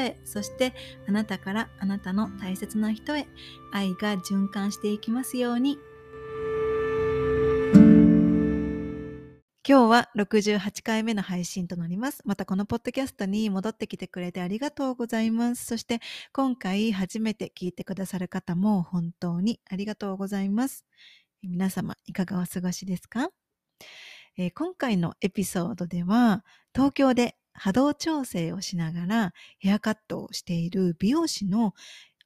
へそしてあなたからあなたの大切な人へ愛が循環していきますように今日は68回目の配信となります。またこのポッドキャストに戻ってきてくれてありがとうございます。そして今回初めて聞いてくださる方も本当にありがとうございます。皆様いかがお過ごしですか、えー、今回のエピソードでは東京で波動調整をしながらヘアカットをしている美容師の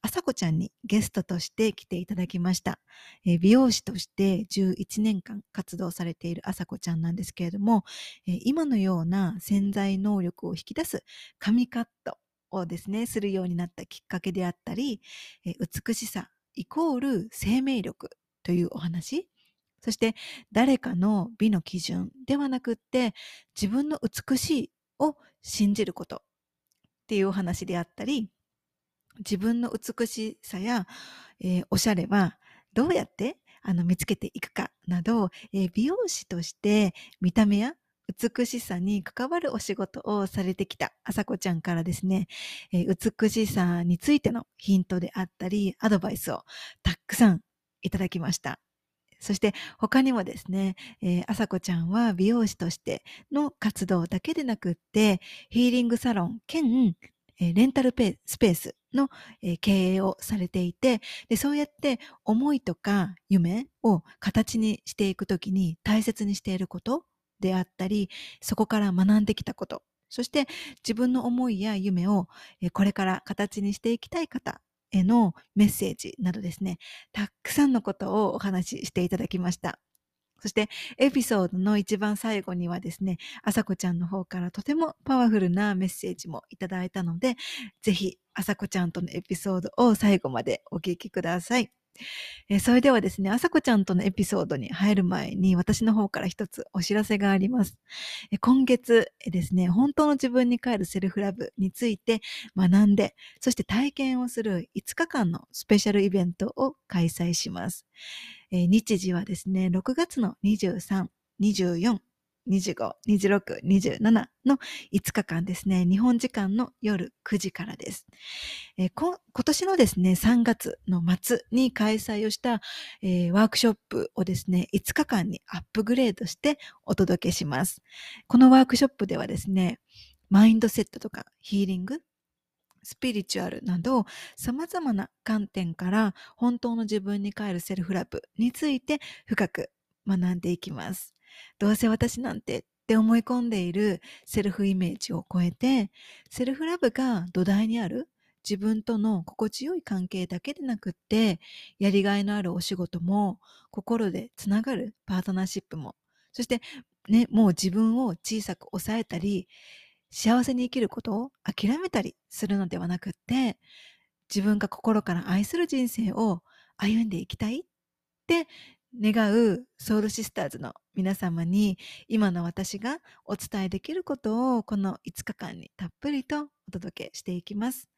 あさこちゃんにゲストとして来ていただきました。え、美容師として11年間活動されているあさこちゃんなんですけれども、え、今のような潜在能力を引き出す髪カットをですね、するようになったきっかけであったり、え、美しさイコール生命力というお話、そして誰かの美の基準ではなくって自分の美しいを信じることっていうお話であったり、自分の美しさや、えー、おしゃれはどうやってあの見つけていくかなど、えー、美容師として見た目や美しさに関わるお仕事をされてきたあさこちゃんからですね、えー、美しさについてのヒントであったり、アドバイスをたくさんいただきました。そして他にもですね、えー、あさこちゃんは美容師としての活動だけでなくって、ヒーリングサロン兼えレンタルスペースの、え経営をされていてで、そうやって思いとか夢を形にしていくときに大切にしていることであったり、そこから学んできたこと、そして自分の思いや夢をこれから形にしていきたい方へのメッセージなどですね、たくさんのことをお話ししていただきました。そしてエピソードの一番最後にはですね、あさこちゃんの方からとてもパワフルなメッセージもいただいたので、ぜひあさこちゃんとのエピソードを最後までお聞きください。えそれではですね、あさこちゃんとのエピソードに入る前に私の方から一つお知らせがあります。え今月ですね、本当の自分に帰るセルフラブについて学んで、そして体験をする5日間のスペシャルイベントを開催します。えー、日時はですね、6月の23、24、25、26、27の5日間ですね、日本時間の夜9時からです。えー、今年のですね、3月の末に開催をした、えー、ワークショップをですね、5日間にアップグレードしてお届けします。このワークショップではですね、マインドセットとかヒーリング、スピリチュアルなど様々な観点から本当の自分に帰るセルフラブについて深く学んでいきます。どうせ私なんてって思い込んでいるセルフイメージを超えてセルフラブが土台にある自分との心地よい関係だけでなくってやりがいのあるお仕事も心でつながるパートナーシップもそしてねもう自分を小さく抑えたり幸せに生きることを諦めたりするのではなくって自分が心から愛する人生を歩んでいきたいって願うソウルシスターズの皆様に今の私がお伝えできることをこの5日間にたっぷりとお届けしていきます。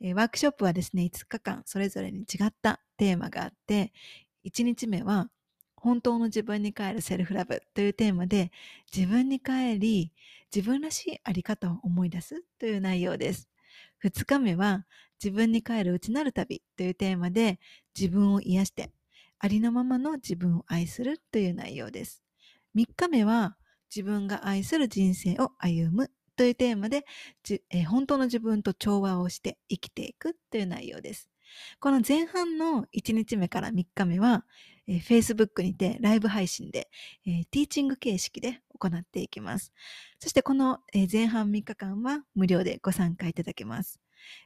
ワークショップはですね、5日間それぞれに違ったテーマがあって、1日目は本当の自分に帰るセルフラブというテーマで自分に帰り自分らしいあり方を思い出すという内容です。2日目は自分に帰る内なる旅というテーマで自分を癒してありのままの自分を愛するという内容です。3日目は自分が愛する人生を歩むというテーマで、えー、本当の自分と調和をして生きていくという内容です。この前半の1日目から3日目は、えー、Facebook にてライブ配信で、えー、ティーチング形式で行っていきます。そしてこの、えー、前半3日間は無料でご参加いただけます。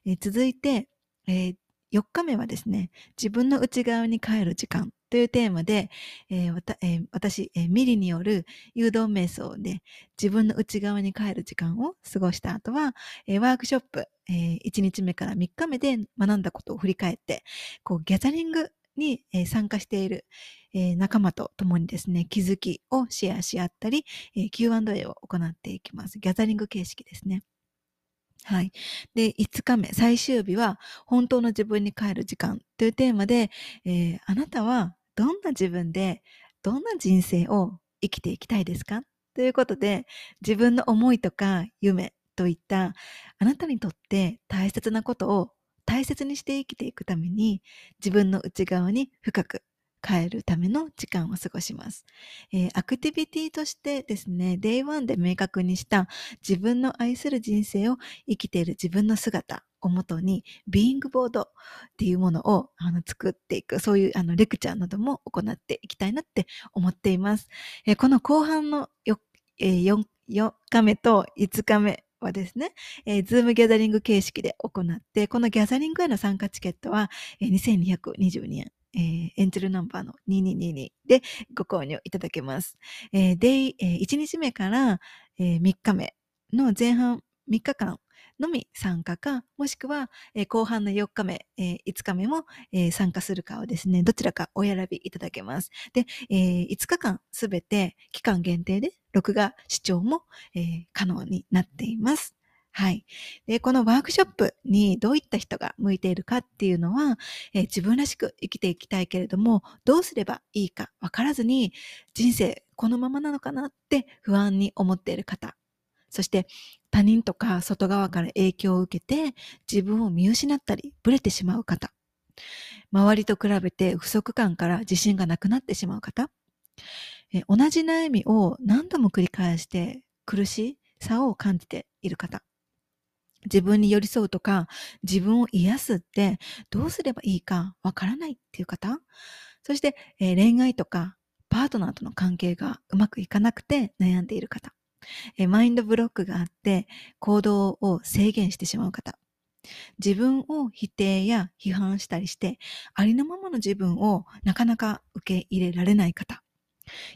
えー、続いて、えー、4日目はですね、自分の内側に帰る時間というテーマで、えーえー私、えーミリによる誘導瞑想で自分の内側に帰る時間を過ごした後は、えーワークショップ、え1日目から3日目で学んだことを振り返って、こうギャザリングに、えー参加している、えー仲間と共にですね、気づきをシェアし合ったり、えー Q&A を行っていきます。ギャザリング形式ですね。はい。で、5日目、最終日は、本当の自分に帰る時間というテーマで、えーあなたはどんな自分で、どんな人生を生きていきたいですかということで、自分の思いとか夢といった、あなたにとって大切なことを大切にして生きていくために、自分の内側に深く帰るための時間を過ごします。えーアクティビティとしてですね、Day1 で明確にした自分の愛する人生を生きている自分の姿をもとに、ビーイングボードっていうものをあの作っていく、そういうあのレクチャーなども行っていきたいなって思っています。えーこの後半のよ、えー 4, 4日目と5日目はですね、えー、ズームギャザリング形式で行って、このギャザリングへの参加チケットは、えー2222円。えーエンジェルナンバーの2222でご購入いただけます。えーで、えー1日目から、え3日目の前半3日間のみ参加か、もしくは、えー後半の4日目、えー5日目も、えー参加するかをですね、どちらかお選びいただけます。で、えー5日間すべて期間限定で録画視聴も、えー可能になっています。はい。で、このワークショップにどういった人が向いているかっていうのは、えー自分らしく生きていきたいけれども、どうすればいいかわからずに、人生このままなのかなって不安に思っている方、そして他人とか外側から影響を受けて自分を見失ったり、ブレてしまう方、周りと比べて不足感から自信がなくなってしまう方、え同じ悩みを何度も繰り返して苦しさを感じている方、自分に寄り添うとか、自分を癒すってどうすればいいかわからないっていう方、そして、えー恋愛とかパートナーとの関係がうまくいかなくて悩んでいる方、えーマインドブロックがあって行動を制限してしまう方、自分を否定や批判したりして、ありのままの自分をなかなか受け入れられない方、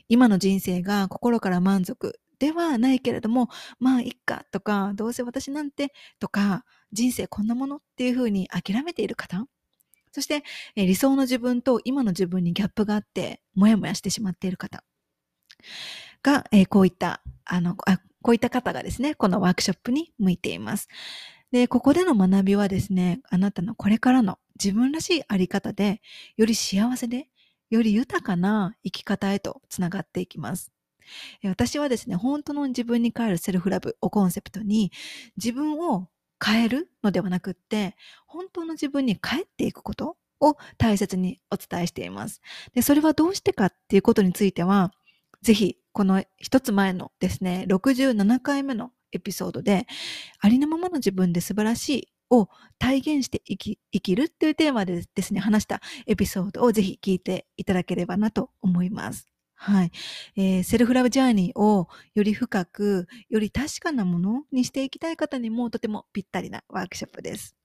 今の人生が心から満足ではないけれども、まあ、いっかとか、どうせ私なんてとか、人生こんなものっていうふうに諦めている方、そして、え理想の自分と今の自分にギャップがあって、もやもやしてしまっている方が、えこういった、あの、あ、こういった方がですね、このワークショップに向いています。で、ここでの学びはですね、あなたのこれからの自分らしいあり方で、より幸せで、より豊かな生き方へとつながっていきます。私はですね、本当の自分に帰るセルフラブをコンセプトに、自分を変えるのではなくって、本当の自分に帰っていくことを大切にお伝えしています。で、それはどうしてかっていうことについては、ぜひ、この一つ前のですね、67回目のエピソードで、ありのままの自分で素晴らしいを体現して生き生きるっていうテーマでですね、話したエピソードをぜひ聞いていただければなと思います。はい。えーセルフラブジャーニーをより深く、より確かなものにしていきたい方にもとてもぴったりなワークショップです。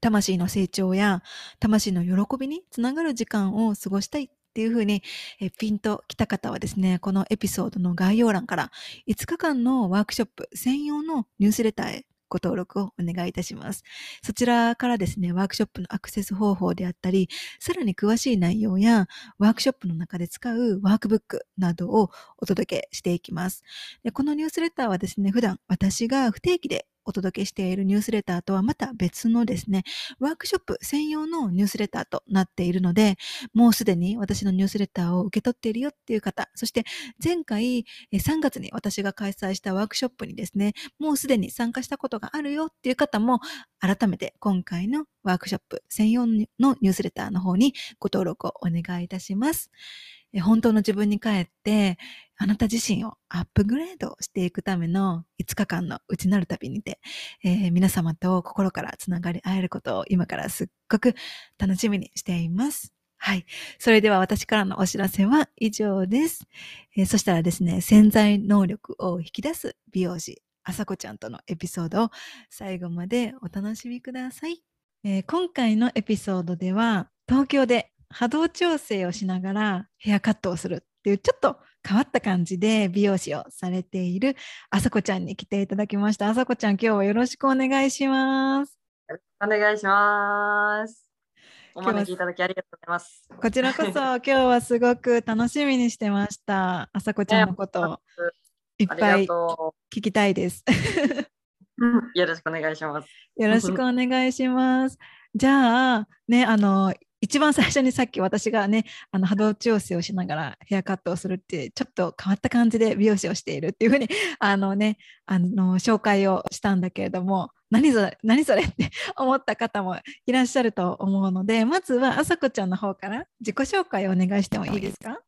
魂の成長や魂の喜びにつながる時間を過ごしたいっていうふうに、えピンときた方はですね、このエピソードの概要欄から5日間のワークショップ専用のニュースレターへご登録をお願いいたします。そちらからですね、ワークショップのアクセス方法であったり、さらに詳しい内容やワークショップの中で使うワークブックなどをお届けしていきます。でこのニュースレターはですね、普段私が不定期でお届けしているニュースレターとはまた別のですね、ワークショップ専用のニュースレターとなっているので、もうすでに私のニュースレターを受け取っているよっていう方、そして前回3月に私が開催したワークショップにですね、もうすでに参加したことがあるよっていう方も、改めて今回のワークショップ専用のニュースレターの方にご登録をお願いいたします。本当の自分に帰って、あなた自身をアップグレードしていくための5日間の内なる旅にて、えー皆様と心からつながり合えることを今からすっごく楽しみにしています。はい。それでは私からのお知らせは以上です。えーそしたらですね、潜在能力を引き出す美容師、あさこちゃんとのエピソードを最後までお楽しみください。えー今回のエピソードでは、東京で波動調整をしながらヘアカットをするっていうちょっと変わった感じで美容師をされているあさこちゃんに来ていただきました。あさこちゃん今日はよろしくお願いします。お願いします。お招きいただきありがとうございます。こちらこそ 今日はすごく楽しみにしてました。あさこちゃんのことをいっぱい聞きたいです。よろしくお願いします。よろしくお願いします。じゃあねあの一番最初にさっき私がねあの波動調整をしながらヘアカットをするってちょっと変わった感じで美容師をしているっていうふうに あのねあの紹介をしたんだけれども何それ何それって 思った方もいらっしゃると思うのでまずはあさこちゃんの方から自己紹介をお願いしてもいいですか？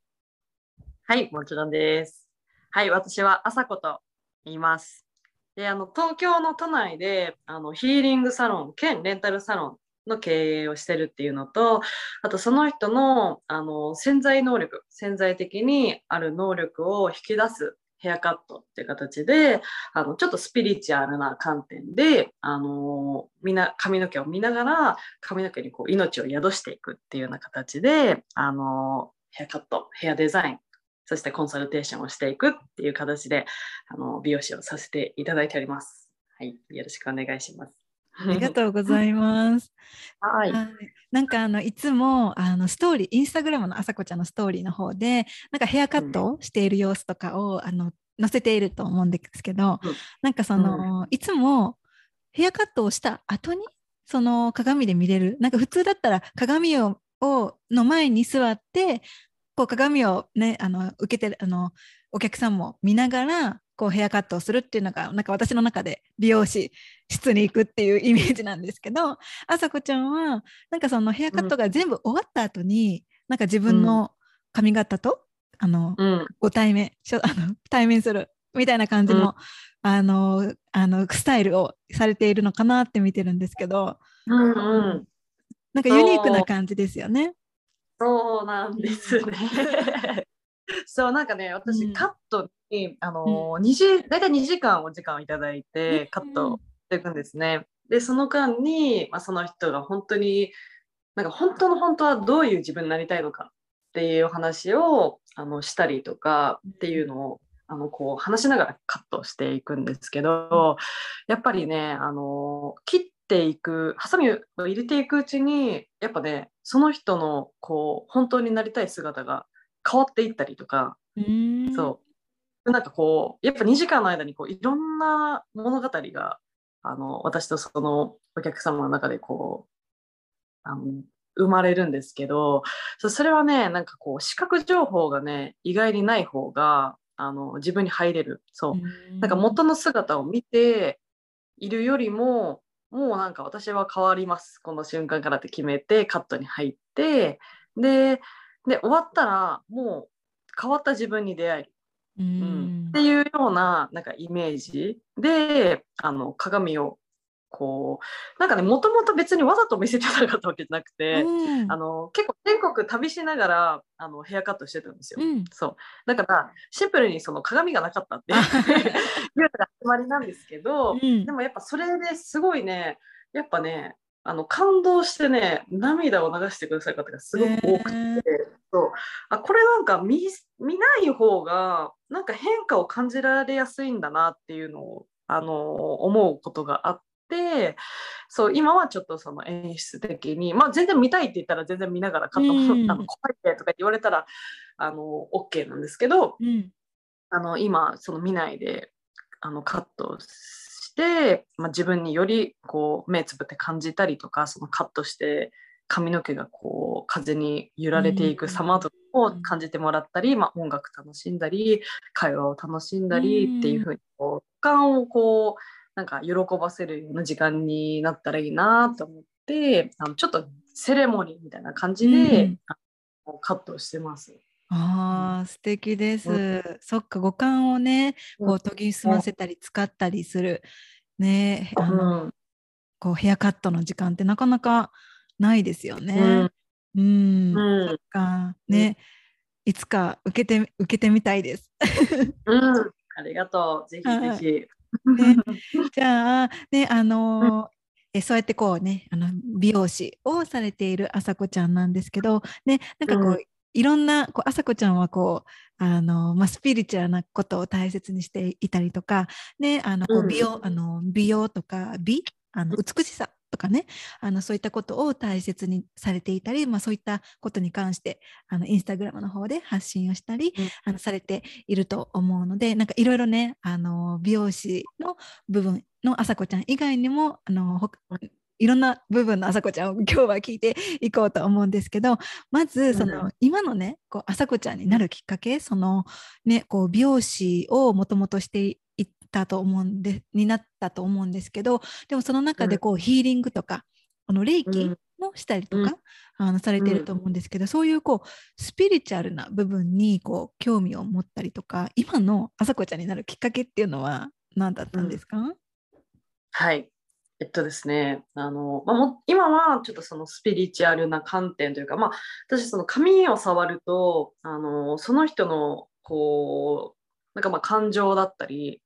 はいもちろんです。はい私はあさこと言います。であの東京の都内であのヒーリングサロン兼レンタルサロンの経営をしてるっていうのと、あとその人のあの潜在能力、潜在的にある能力を引き出すヘアカットっていう形で、あのちょっとスピリチュアルな観点で、あのみな髪の毛を見ながら髪の毛にこう命を宿していくっていうような形で、あのヘアカット、ヘアデザイン、そしてコンサルテーションをしていくっていう形で、あの美容師をさせていただいております。はい、よろしくお願いします。ありがとうございます。はい、なんかあのいつもあのストーリーインスタグラムのあさこちゃんのストーリーの方でなんかヘアカットをしている様子とかを、うん、あの載せていると思うんですけど、うん、なんかその、うん、いつもヘアカットをした後にその鏡で見れるなんか普通だったら鏡ををの前に座ってこう鏡をねあの受けてるあのお客さんも見ながらこうヘアカットをするっていうのがなんか私の中で美容師室に行くっていうイメージなんですけどあさこちゃんはなんかそのヘアカットが全部終わった後に、うん、なんか自分の髪型と、あの、うん、ご対面 あの対面するみたいな感じのうん、あのあのスタイルをされているのかなって見てるんですけど、うんうん、なんかユニークな感じですよね。そうなんですね。そうなんかね私、カットにあの、うん、2時大体2時間お時間をいただいてカットしていくんですね。でその間に、まあ、その人が本当になんか本当の本当はどういう自分になりたいのかっていう話をあのしたりとかっていうのをあのこう話しながらカットしていくんですけどやっぱりねあの切っていくハサミを入れていくうちにやっぱねその人のこう本当になりたい姿が変わっていったりとかそうなんかこうやっぱ2時間の間にこういろんな物語があの私とそのお客様の中でこうあの生まれるんですけどそれはねなんかこう視覚情報がね意外にない方があの自分に入れる。そう。なんか元の姿を見ているよりももうなんか私は変わります。この瞬間からって決めてカットに入ってでで終わったらもう変わった自分に出会える、うん、っていうようななんかイメージであの鏡をこうなんかねもともと別にわざと見せてなかったわけじゃなくて、うん、あの結構全国旅しながらあのヘアカットしてたんですよ、うん、そう。だからシンプルにその鏡がなかったって いうのが始まりなんですけど、うん、でもやっぱそれですごいねやっぱねあの感動してね涙を流してくださる方がすごく多くて、そう。あこれなんか見見ない方がなんか変化を感じられやすいんだなっていうのをあの思うことがあってそう今はちょっとその演出的に、まあ、全然見たいって言ったら全然見ながらカット、うん、あの怖いってとか言われたらあの OK なんですけど、うん、あの今その見ないであのカットて、まあ、自分によりこう目つぶって感じたりとかそのカットして髪の毛がこう風に揺られていく様とかを感じてもらったり、まあ、音楽楽しんだり会話を楽しんだりっていうふうにこう感をこうなんか喜ばせるような時間になったらいいなと思ってあのちょっとセレモニーみたいな感じで、カットしてます。ああ、素敵です。うん、そっか、五感をね、こう研ぎ澄ませたり使ったりする、ね、あの、うん、こうヘアカットの時間ってなかなかないですよね。うん、うん、そっか、ね、いつか受けて受けてみたいです。うん、ありがとう。ぜひぜひ。ね、じゃあ、ね、あのえそうやってこうねあの美容師をされているあさこちゃんなんですけど、ね、なんかこう、うん。いろんなこうあさこちゃんはこうあの、まあ、スピリチュアルなことを大切にしていたりとか、ね、あのこう美容、うん、あの美容とか美？あの美しさとかねあのそういったことを大切にされていたり、まあ、そういったことに関してあのインスタグラムの方で発信をしたり、うん、あのされていると思うのでなんかいろいろねあの美容師の部分のあさこちゃん以外にもあのいろんな部分のあさこちゃんを 今日は聞いていこうと思うんですけどまずその、うん、今のねこうあさこちゃんになるきっかけそのねこう美容師をもともとしていったと思うんでになったと思うんですけどでもその中でこう、うん、ヒーリングとかあの霊気もしたりとか、うん、あのされてると思うんですけど、そういうこうスピリチュアルな部分にこう興味を持ったりとか今のあさこちゃんになるきっかけっていうのは何だったんですか、はい。えっとですね、あの、まあ、も今はちょっとそのスピリチュアルな観点というか、まあ、私その髪を触ると、あの、その人の、こう、なんかまあ感情だったり、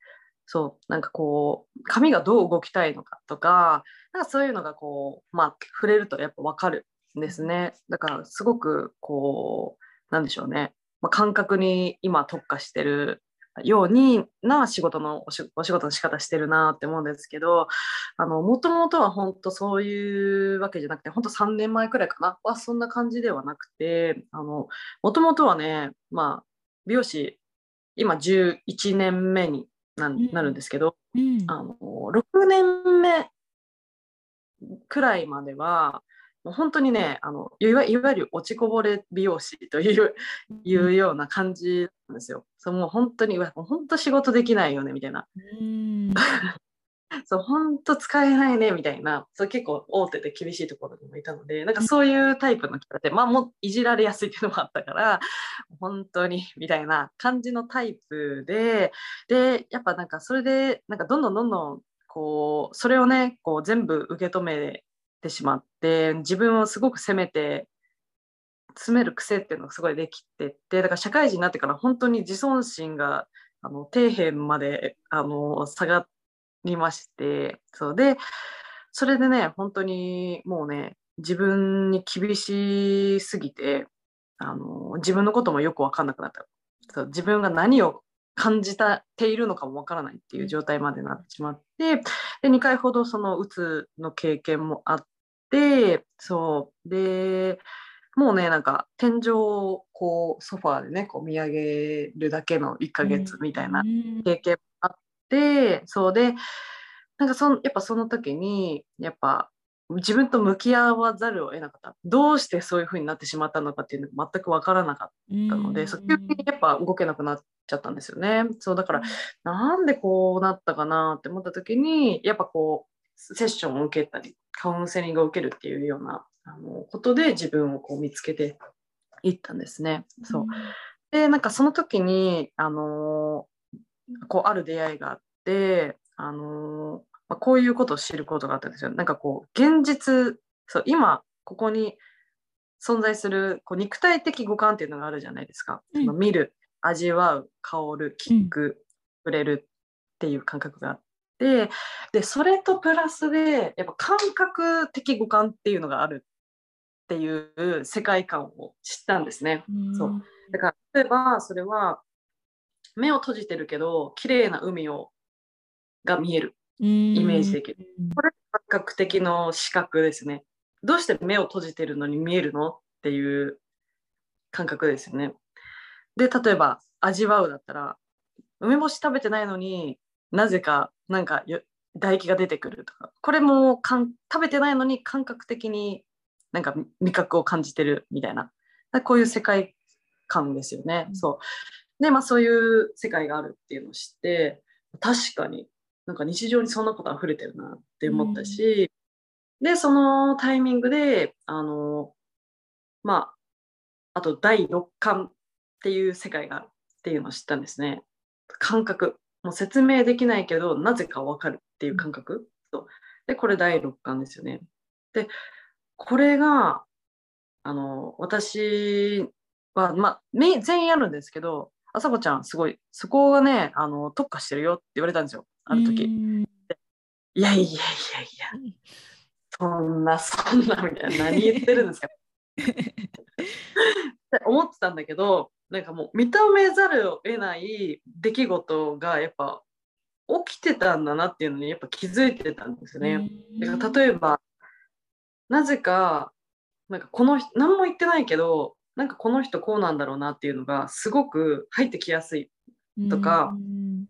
そう、なんかこう、髪がどう動きたいのかとか、なんかそういうのがこう、まあ、触れるとやっぱわかるんですね。だからすごくこう、なんでしょうね。まあ、感覚に今特化してるようにな仕事のお仕事の仕方してるなって思うんですけどもともとは本当そういうわけじゃなくて本当3年前くらいかなはそんな感じではなくてもともとはねまあ美容師今11年目になるんですけど、うん、あの6年目くらいまではもう本当にねあのいわいわゆる落ちこぼれ美容師といういうような感じなんですよ。そうもう本当に本当仕事できないよねみたいな。そう本当使えないねみたいなそう結構大手で厳しいところにもいたのでなんかそういうタイプの人ってまあもういじられやすいっていうのもあったから本当にみたいな感じのタイプででやっぱなんかそれでなんかどんどんどんどんこうそれをねこう全部受け止めてしまって自分をすごく責めて詰める癖っていうのがすごいできててだから社会人になってから本当に自尊心があの底辺まであの下がりましてそうでそれでね本当にもうね自分に厳しすぎてあの自分のこともよく分かんなくなった。そう自分が何を感じているのかもわからないっていう状態までなってしまってで2回ほどそのうつの経験もあってそうでもうねなんか天井をこうソファーでねこう見上げるだけの1ヶ月みたいな経験そうでなんかそのやっぱその時にやっぱ自分と向き合わざるを得なかった。どうしてそういう風になってしまったのかっていうのが全く分からなかったので、そう急にやっぱ動けなくなっちゃったんですよね。そうだからなんでこうなったかなって思った時にやっぱこうセッションを受けたりカウンセリングを受けるっていうようなあのことで自分をこう見つけていったんですね。そう。でなんかその時にあのこうある出会いがあってあのまあ、こういうことを知ることがあったんですよ。なんかこう現実そう今ここに存在するこう肉体的五感っていうのがあるじゃないですか。うん、見る味わう香る聞く、触れるっていう感覚があってでそれとプラスでやっぱ感覚的五感っていうのがあるっていう世界観を知ったんですね。うん、そうだから例えばそれは目を閉じてるけど綺麗な海をが見えるイメージできる。これ感覚的の視覚ですね。どうして目を閉じてるのに見えるの？っていう感覚ですよね。で、例えば味わうだったら、梅干し食べてないのになぜかなんか唾液が出てくるとか、これもかん食べてないのに感覚的になんか味覚を感じてるみたいな、こういう世界観ですよね。そう。で、まあそういう世界があるっていうのを知って、確かになんか日常にそんなこと溢れてるなって思ったし、うん、でそのタイミングであのまああと第六感っていう世界があるっていうのを知ったんですね。感覚。もう説明できないけどなぜかわかるっていう感覚、う。ん、でこれ第六感ですよね。でこれがあの私はまあ全員あるんですけどあさこちゃんすごいそこがねあの特化してるよって言われたんですよある時。いやいやいやいやそんなそんなみたいな何言ってるんですかって 思ってたんだけどなんかもう認めざるを得ない出来事がやっぱ起きてたんだなっていうのにやっぱ気づいてたんですよね。だから例えばなぜかなんかこの人何も言ってないけどなんかこの人こうなんだろうなっていうのがすごく入ってきやすい。とか、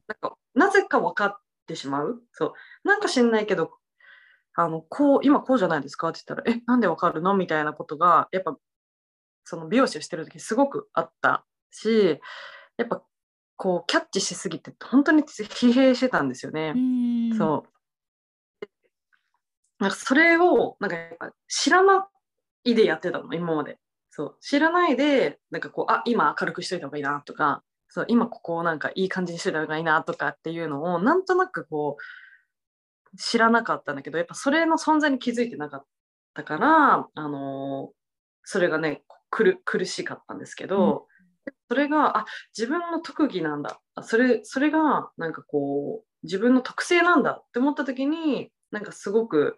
なんかなぜか分かってしまう。そう。なんか知んないけどあのこう今こうじゃないですか？って言ったらえなんで分かるの？みたいなことがやっぱその美容師をしてる時すごくあったしやっぱこうキャッチしすぎて本当に疲弊してたんですよね。うそう。なんかそれをなんかやっぱ知らないでやってたの今まで。そう知らないでなんかこうあ今明るくしといた方がいいなとかそう今ここをなんかいい感じにしといた方がいいなとかっていうのをなんとなくこう知らなかったんだけどやっぱそれの存在に気づいてなかったからあのー、それがね苦しかったんですけど、うん、それがあ自分の特技なんだ。それそれがなんかこう自分の特性なんだって思った時になんかすごく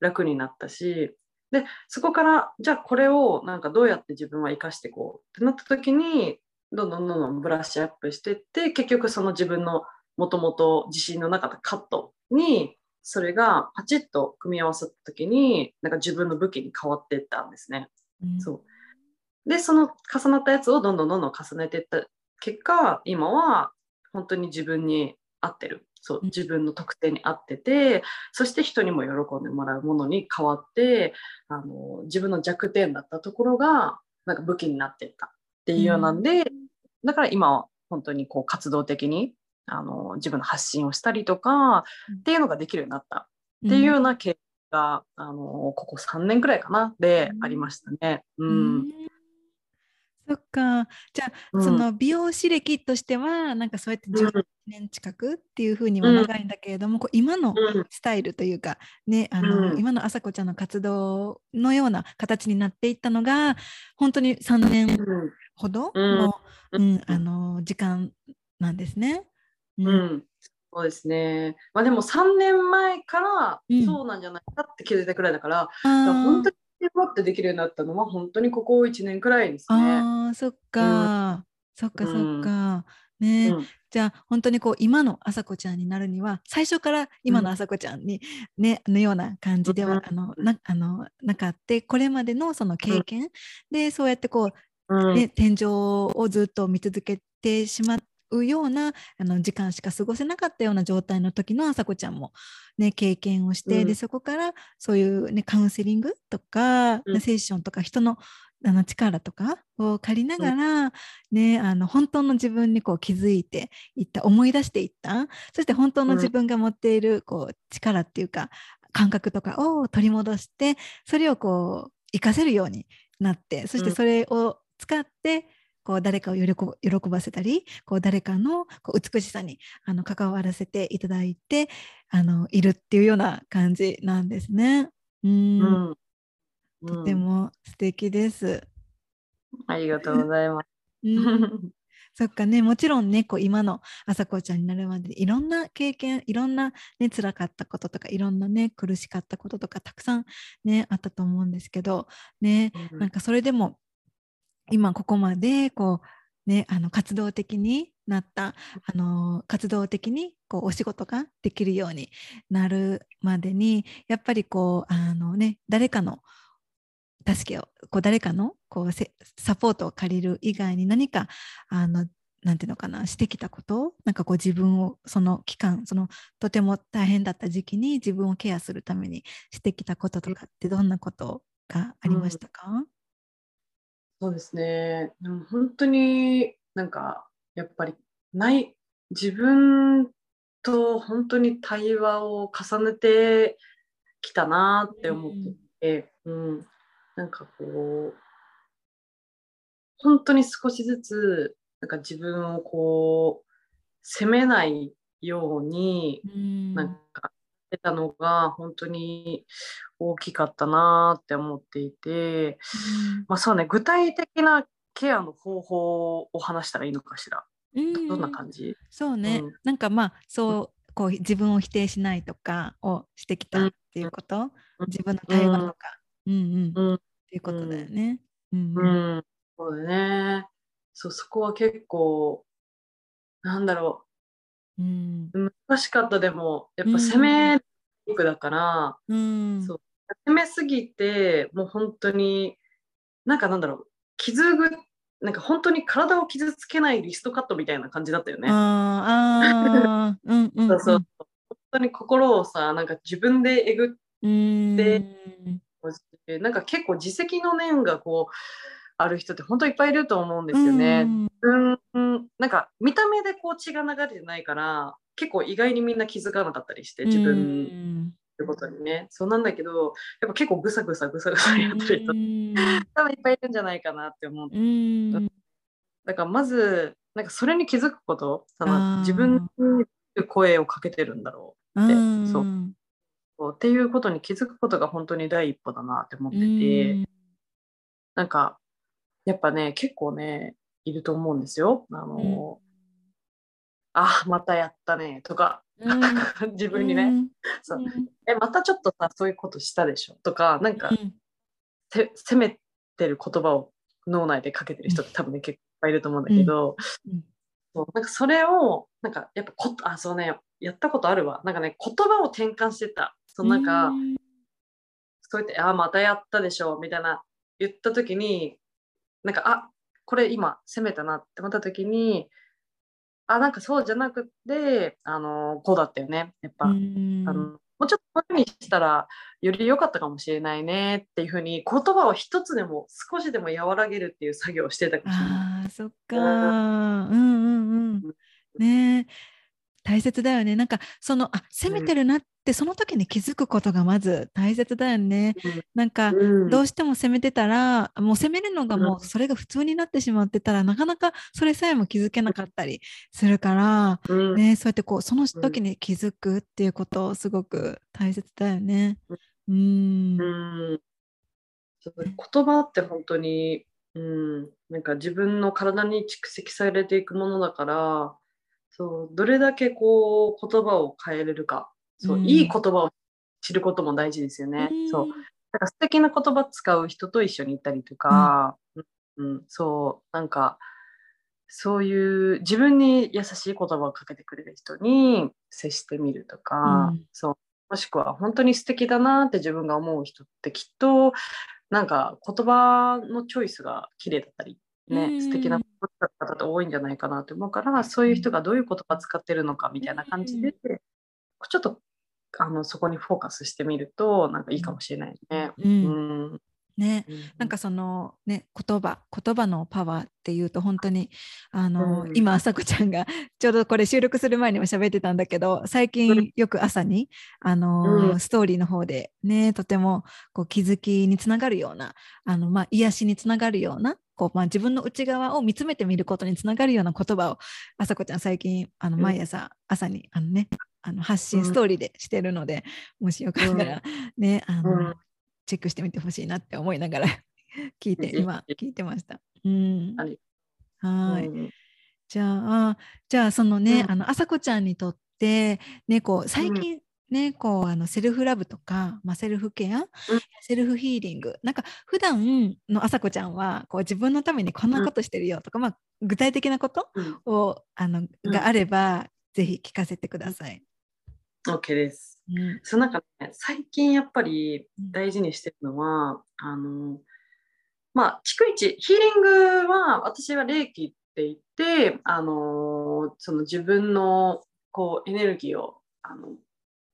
楽になったしでそこからじゃあこれをなんかどうやって自分は生かしていこうってなった時にどんどんどんどんブラッシュアップしていって結局その自分のもともと自信のなかったカットにそれがパチッと組み合わさった時になんか自分の武器に変わっていったんですね。うん、そう。でその重なったやつをどんどんどんどん重ねていった結果今は本当に自分に合ってるそう自分の特定に合っててそして人にも喜んでもらうものに変わってあの自分の弱点だったところがなんか武器になっていったっていうようなんで、うん、だから今は本当にこう活動的にあの自分の発信をしたりとかっていうのができるようになった。っていうような経験が、うん、あのここ3年くらいかなでありましたね。うん、うんそっか。じゃあ、うん、その美容師歴としてはなんかそうやって10年近くっていうふうには長いんだけれども、うん、こう今のスタイルというか、ねあの、うん、今の朝子ちゃんの活動のような形になっていったのが本当に3年ほどの,、うん。あの時間なんですね。うん。そうですね。まあでも3年前からそうなんじゃないかって気づいたくらいだから、うん、から本当にってできるようになったのは本当にここ1年くらいですね。あそっか、うん、そっかそっか。ね、うん、じゃあ本当にこう今のあさこちゃんになるには最初から今のあさこちゃんに、ね、のような感じでは、あのなあのなかってこれまでのその経験、でそうやってこう、ね、天井をずっと見続けてしまっうようなあの時間しか過ごせなかったような状態の時のあさこちゃんも、ね、経験をして、うん、でそこからそういう、ね、カウンセリングとか、うん、セッションとか人のあの力とかを借りながら、うん、ね、あの本当の自分にこう気づいていった思い出していった。そして本当の自分が持っているこう力っていうか感覚とかを取り戻してそれをこう活かせるようになってそしてそれを使ってこう誰かを喜ばせたりこう誰かのこう美しさにあの関わらせていただいてあのいるっていうような感じなんですね。うん、うん、とても素敵です。ありがとうございます。うん。そっかね、もちろんね、こう今の朝子ちゃんになるまでいろんな経験、いろんなね、辛かったこととか、いろんなね、苦しかったこととか、たくさんね、あったと思うんですけど、ね、うん、なんかそれでも今ここまでこう、ね、あの活動的になったあの活動的にこうお仕事ができるようになるまでにやっぱりこうあの、ね、誰かの助けをこう誰かのこうサポートを借りる以外に何かあのなんていうのかなしてきたことなんかこう自分をその期間そのとても大変だった時期に自分をケアするためにしてきたこととかってどんなことがありましたか、うんそうですね。でも本当になんかやっぱりない自分と本当に対話を重ねてきたなって思ってて、うん、うん、なんかこう本当に少しずつなんか自分をこう責めないように、うん、なんか出たのが本当に大きかったなって思っていて、うん、まあそうね具体的なケアの方法を話したらいいのかしら、うん、どんな感じ？そうね、うん、なんかまあそうこう自分を否定しないとかをしてきたっていうこと？自分の対話とか、うん、うんうん。っていうことだよね。うん。ううん。ん、そうだね。そう、そこは結構、なんだろうん。う、難しかった。でも、やっうん。ぱ攻め力だから、うん。そう。攻めすぎて、もう本当に、なんかなんだろう、傷ぐ、なんか本当に体を傷つけないリストカットみたいな感じだったよね。あーあー。うんうんそうそう。本当に心をさ、なんか自分でえぐっうん。なんか結構自責の念がこう、ある人って本当いっぱいいると思うんですよね。うん。うん、うん、なんか見た目でこう血が流れてないから結構意外にみんな気づかなかったりして自う分んってことにね、そうなんだけどやっぱ結構ぐさぐさぐさぐさやってる人うん。多分いっぱいいるんじゃないかなって思ううん。だからまずなんかそれに気づくことその自分に声をかけてるんだろうん。そう。う。っていうことに気づくことが本当に第一歩だなって思ってて、うん。なんかやっぱね結構ねいると思うんですよ。あの、あまたやったねとか。うん。自分にね、うん。そう。えまたちょっとさそういうことしたでしょ？とかなんか、責めてる言葉を脳内でかけてる人って多分ね結構いると思うんだけど、うん。そう。なんかそれをなんかやっぱこあそうねやったことあるわ。なんかね言葉を転換してた。そうなんか、うん。そうやってあまたやったでしょみたいな言った時になんかあこれ今責めたなって思った時にあなんかそうじゃなくてあのこうだったよね。やっぱ、うん。あのもうちょっとこういうふうにしたらより良かったかもしれないねっていうふうに言葉を一つでも少しでも和らげるっていう作業をしてたかもしれない。あーそっかうんうんうん。ねえ大切だよね。なんかそのあ責めてるなってその時に気づくことがまず大切だよね。なんかうん。どうしても責めてたらもう責めるのがもうそれが普通になってしまってたらなかなかそれさえも気づけなかったりするからうん。ねそうやってこうその時に気づくっていうことすごく大切だよね。うん。うん。言葉って本当に、うん、なんか自分の体に蓄積されていくものだからそうどれだけこう言葉を変えれるか。そう、うん。いい言葉を知ることも大事ですよね。そう。だから素敵な言葉使う人と一緒に行ったりとか、うん。うん。そう。なんかそういう自分に優しい言葉をかけてくれる人に接してみるとか、うん。そう。もしくは本当に素敵だなって自分が思う人ってきっとなんか言葉のチョイスが綺麗だったり、ねうん素敵な方って多いんじゃないかなと思うからそういう人がどういう言葉使ってるのかみたいな感じで、ちょっとあのそこにフォーカスしてみるとなんかいいかもしれないね。ううん。ん。ね。なんかそのね言葉言葉のパワーっていうと本当にあの、うん。今朝子ちゃんが ちょうどこれ収録する前にも喋ってたんだけど最う近よく朝にあの、うん。ストーリーの方でねとてもこう気づきにつながるようなあの、まあ、癒しにつながるようなこう、まあ、自分の内側を見つめてみることにつながるような言葉を朝子ちゃん最近あのうん。毎朝朝にあのねあの発信うんストーリーでしてるので、もしよかったら ね、あの、うん。チェックしてみてほしいなって思いながら 聞いて今聞いてました。うん、はい、うん。じゃあじゃあそのね、うん。あの朝子ちゃんにとってねこう最近ね、こうあのセルフラブとか、まあ、セルフケア、セルフヒーリング。なんか普段の朝子ちゃんはこう自分のためにこんなことしてるよとか、まあ、具体的なことうん。をあの、うん。があればぜひ聞かせてください。OK です。うん。そうなんかね、最近やっぱりうん。大事にしてるのは、あの、まあ、逐一、ヒーリングは、私は霊気って言って、あの、その自分のこうエネルギーをあの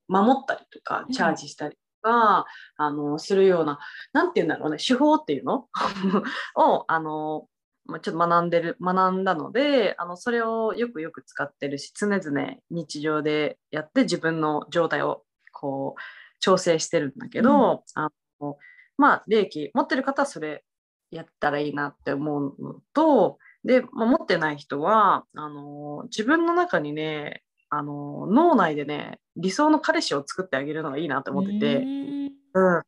守ったりとかう、ん。チャージしたりとか、あの、するような、なんて言うんだろうね、手法っていうの？を、あの、まあ、ちょっと学んでる、学んだので、あの、それをよくよく使ってるし、常々日常でやって自分の状態をこう調整してるんだけど、あのまあ、霊気持ってる方はそれやったらいいなって思うのと、で、まあ、持ってない人は、あの、自分の中にね、あの、脳内でね、理想の彼氏を作ってあげるのがいいなと思ってて、うんうん。っ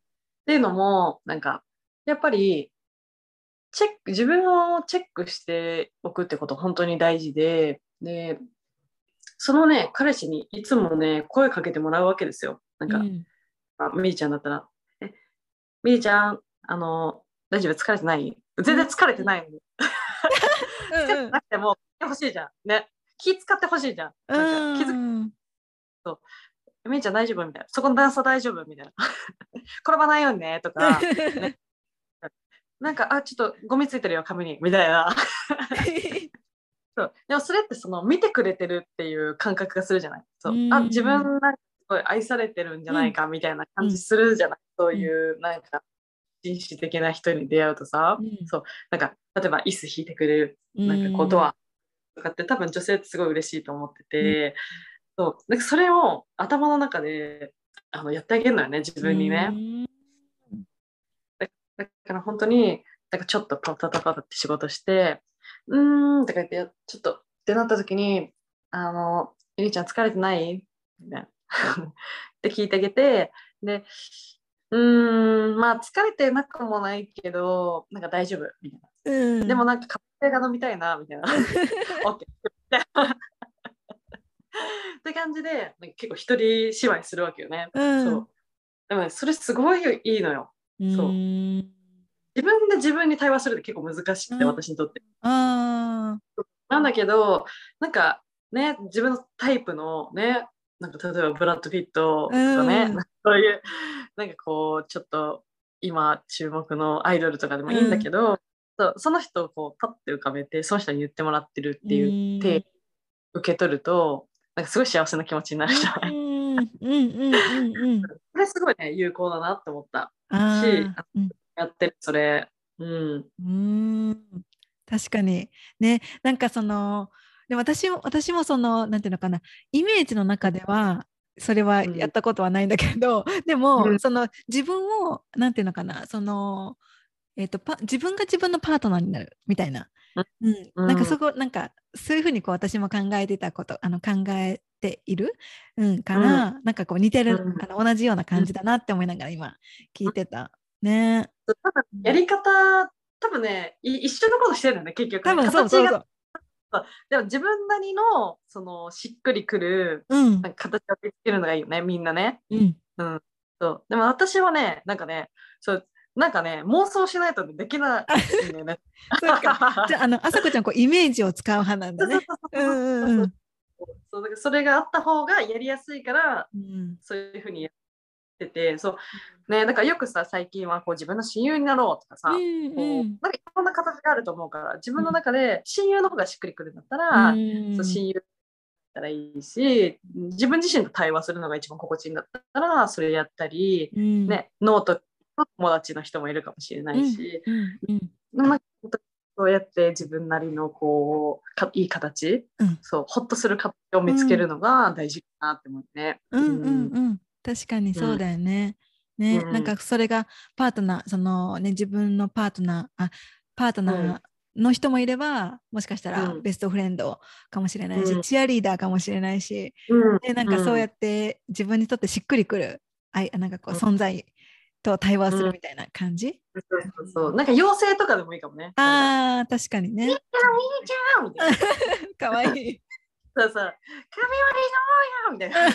ていうのも、なんか、やっぱり、チェック、自分をチェックしておくってこと本当に大事で、で、そのね、彼氏にいつもね、声かけてもらうわけですよ。なんか、うんあみーちゃんだったら、え、みーちゃん、あの、大丈夫？疲れてない？全然疲れてないのに。疲れてなくても、欲しいじゃん。ね。気使ってほしいじゃん。なんか気づうんみーちゃん大丈夫？みたいな。そこの段差大丈夫？みたいな。転ばないよねとか、ね なんか、あ、ちょっとゴミついてるよ、髪に。みたいな。そうでもそれってその見てくれてるっていう感覚がするじゃない？そううんあ自分なんかすごい愛されてるんじゃないかみたいな感じするじゃない？そういうなんか紳士的な人に出会うとさ、うんそうなんか例えば椅子引いてくれるなんかこうドアとかって多分女性ってすごい嬉しいと思ってて、そうなんかそれを頭の中であのやってあげるのよね自分にね。だから本当になんかちょっとパタパタパタって仕事してうーんとか言ってやちょっとってなった時にあの「ゆりちゃん疲れてない?」みたいな って聞いてあげてでうーんまあ疲れてなくもないけどなんか大丈夫？みたいな。うんでもなんかカフェが飲みたいなみたいな。オッケーみたいなって感じで結構一人芝居するわけよね。うんそうでもねそれすごいいいのよ。そううん自分で自分に対話するって結構難しくて、うん私にとって。あなんだけどなんかね自分のタイプのねなんか例えばブラッド・ピットとかね、うんそういうなんかこうちょっと今注目のアイドルとかでもいいんだけど、そうその人をこうパッて浮かべてその人に言ってもらってるっていう手受け取るとなんかすごい幸せな気持ちになるじゃない。うん。うん。うん。うん。うん。これすごいね有効だなって思った。あしーうん。やってるそれ。うん。うーん。確かに。ねなんかそので私も私もそのなんていうのかな。イメージの中ではそれはうん。やったことはないんだけど、でも、うん。その自分をなんていうのかな。その、えー、とパ自分が自分のパートナーになるみたいな、うん。うん。なんかそこなんかそういうふうにこう私も考えてたことあの考えている、うん、から、なんかこう似てる、うん。あの同じような感じだなって思いながら今聞いてた。ね。多分やり方多分ねい一緒のことしてるよね結局多分そうそう。形が。そう。でも自分なりのそのしっくりくるうん。なんか形を見つけるのがいいよねみんなね。うん。うん、そう。でも私はねなんかねそうなんかね妄想しないとできないんだよね。そうか。じゃあ、あの、あさこちゃん、こう、イメージを使う派なんだね。そうだからそれがあった方がやりやすいからうん。そういうふうにやっててそう。ねだからよくさ最近はこう自分の親友になろうとかさ、うんこううんなんかいろんな形があると思うから自分の中で親友の方がしっくりくるんだったら、うん。そう親友だったらいいし自分自身と対話するのが一番心地いいんだったらそれやったり、うん。ね、ノートの友達の人もいるかもしれないし、うんうんなんか本当にそうやって自分なりのこうかいい形、うん。そうホッとする形を見つけるのが大事かなって思うね。うんうん。うん確かにそうだよね。ね、うん。なんかそれがパートナーそのね自分のパートナーあパートナーの人もいれば、もしかしたらうん。ベストフレンドかもしれないし、うん。チアリーダーかもしれないし、うん。でなんかそうやっって自分にとってしっくりくるあいなんかこううん。存在と対話するみたいな感じ、うそうそうなんか妖精とかでもいいかもね。あー確かにねみーちゃんみたいな。かわいいそうそう。髪割りのやみたいな。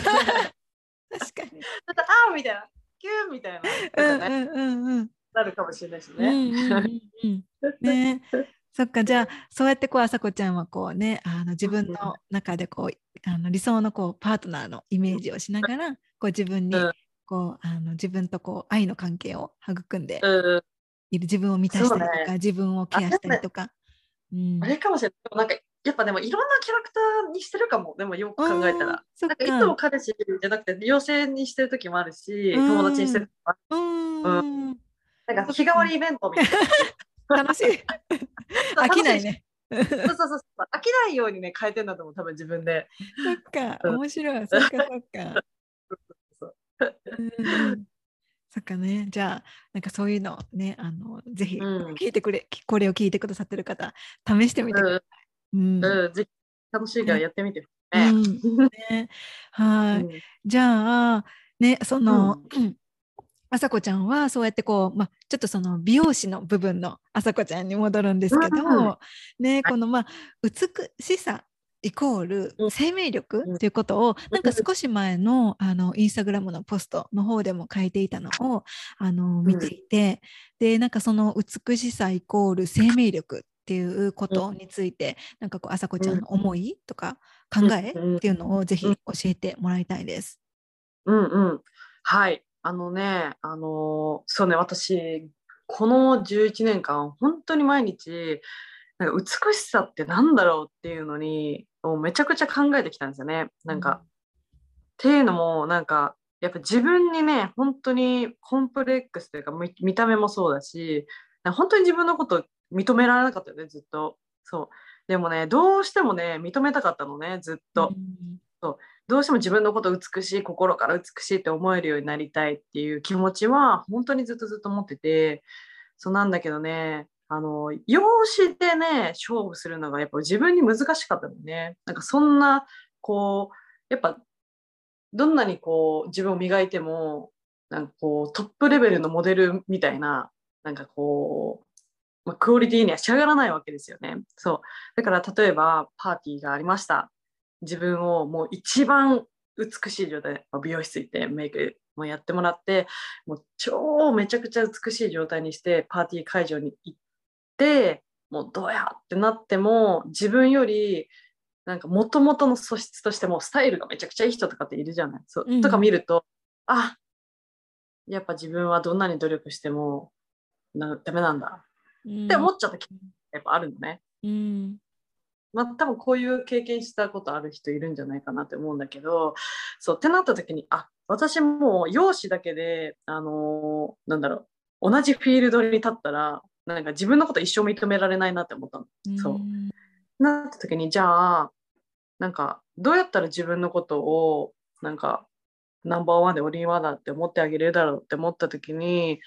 確かに。ちょっとあーみたいな。キューみたいな。ねうんうんうん。なるかもしれないしうんうんね。うんうん ねそっかじゃあそうやってこうあさこちゃんはこうねあの自分の中でこうあの理想のこうパートナーのイメージをしながらこう自分にうんこうあの自分とこう愛の関係を育んでうん。いる自分を満たしたりとか、ね自分をケアしたりとか。うんあれかもしれない。なんかやっぱでもいろんなキャラクターにしてるかも。でもよく考えたら。なんかいつも彼氏じゃなくて妖精にしてる時もあるし、うん友達にしてる時もある。うんなんか日替わりイベントみたいな。楽しい 飽きない。ね。そうそうそう。飽きないようにね変えてんだと思う。多分自分で。そっかうん面白いそっかそっか。そっかね。じゃあなんかそういうのねあのぜひうん。聞いてくれ、これを聞いてくださってる方試してみてください。うん。うん。ぜひ楽しいからやってみて。うね。ん。ね。はい、うん。じゃあねその、あさこちゃんはそうやってこう、まあ、ちょっとその美容師の部分のあさこちゃんに戻るんですけど、うんねこのまあ美しさイコール生命力ということを、なんか少し前のあのインスタグラムのポストの方でも書いていたのをあの見ていて、でなんかその美しさイコール生命力っていうことについて、なんかこうあさこちゃんの思いとか考えっていうのをぜひ教えてもらいたいです。うんうん、はい。あのねあのそうね私この11年間本当に毎日なんか美しさってなんだろうっていうのにをめちゃくちゃ考えてきたんですよね。なんか、うん、っていうのもなんかやっぱ自分にね本当にコンプレックスというか見た目もそうだし本当に自分のこと認められなかったよねずっと。そうでもねどうしてもね認めたかったのねずっと。うん、そうどうしても自分のこと美しい心から美しいって思えるようになりたいっていう気持ちは本当にずっとずっと持っててそうなんだけどねあの、容姿でね、勝負するのがやっぱ自分に難しかったのね。なんかそんな、こう、やっぱ、どんなにこう、自分を磨いても、なんかこう、トップレベルのモデルみたいな、なんかこう、まあ、クオリティには仕上がらないわけですよね。そう。だから例えば、パーティーがありました。自分をもう一番美しい状態、美容室行ってメイクもやってもらって、もう超めちゃくちゃ美しい状態にしてパーティー会場に行ってもうどうやってなっても自分よりなんかもともとの素質としてもスタイルがめちゃくちゃいい人とかっているじゃない。そう、うん、とか見るとあやっぱ自分はどんなに努力してもなダメなんだ、うん、って思っちゃったやっぱあるのね。うん。まあ、多分こういう経験したことある人いるんじゃないかなって思うんだけどそうってなった時にあ私も容姿だけであのー、なんだろう同じフィールドに立ったらなんか自分のこと一生認められないなって思ったの。そうなった時にじゃあなんかどうやったら自分のことをなんかナンバーワンでオリンワンだって思ってあげれるだろうって思った時に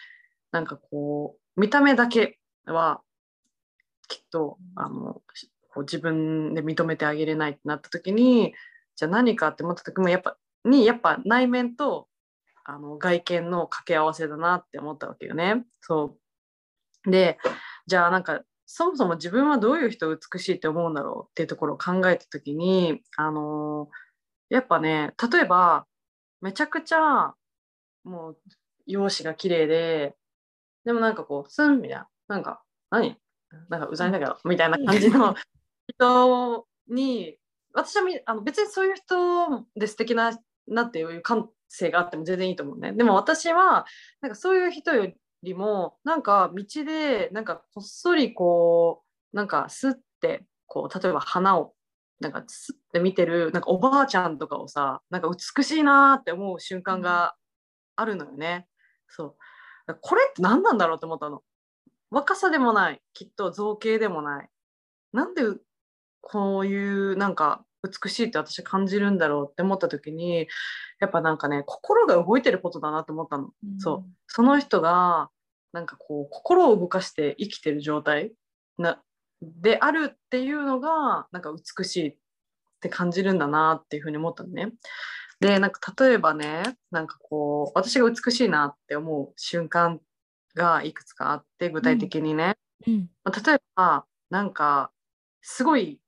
なんかこう見た目だけはきっとあのこう自分で認めてあげれないってなった時にじゃあ何かって思った時もやっぱにやっぱ内面とあの外見の掛け合わせだなって思ったわけよね。そうでじゃあなんかそもそも自分はどういう人を美しいって思うんだろうっていうところを考えた時にあのー、やっぱね例えばめちゃくちゃもう容姿が綺麗ででもなんかこうスンみたいななんか何？なんかうざいんだけどみたいな感じの人に私はあの別にそういう人で素敵ななっていう感性があっても全然いいと思うね。でも私はなんかそういう人よりもなんか道でなんかこっそりこうなんかスッてこう例えば花をなんかスッて見てるなんかおばあちゃんとかをさなんか美しいなって思う瞬間があるのよね。そうこれって何なんだろうって思ったの。若さでもないきっと造形でもない。なんでこういうなんか美しいって私感じるんだろうって思った時にやっぱなんかね心が動いてることだなと思ったの、うん、そう。その人がなんかこう心を動かして生きてる状態なであるっていうのがなんか美しいって感じるんだなっていうふうに思ったのね。でなんか例えばねなんかこう私が美しいなって思う瞬間がいくつかあって具体的にね、うん。うん、例えばなんかすごい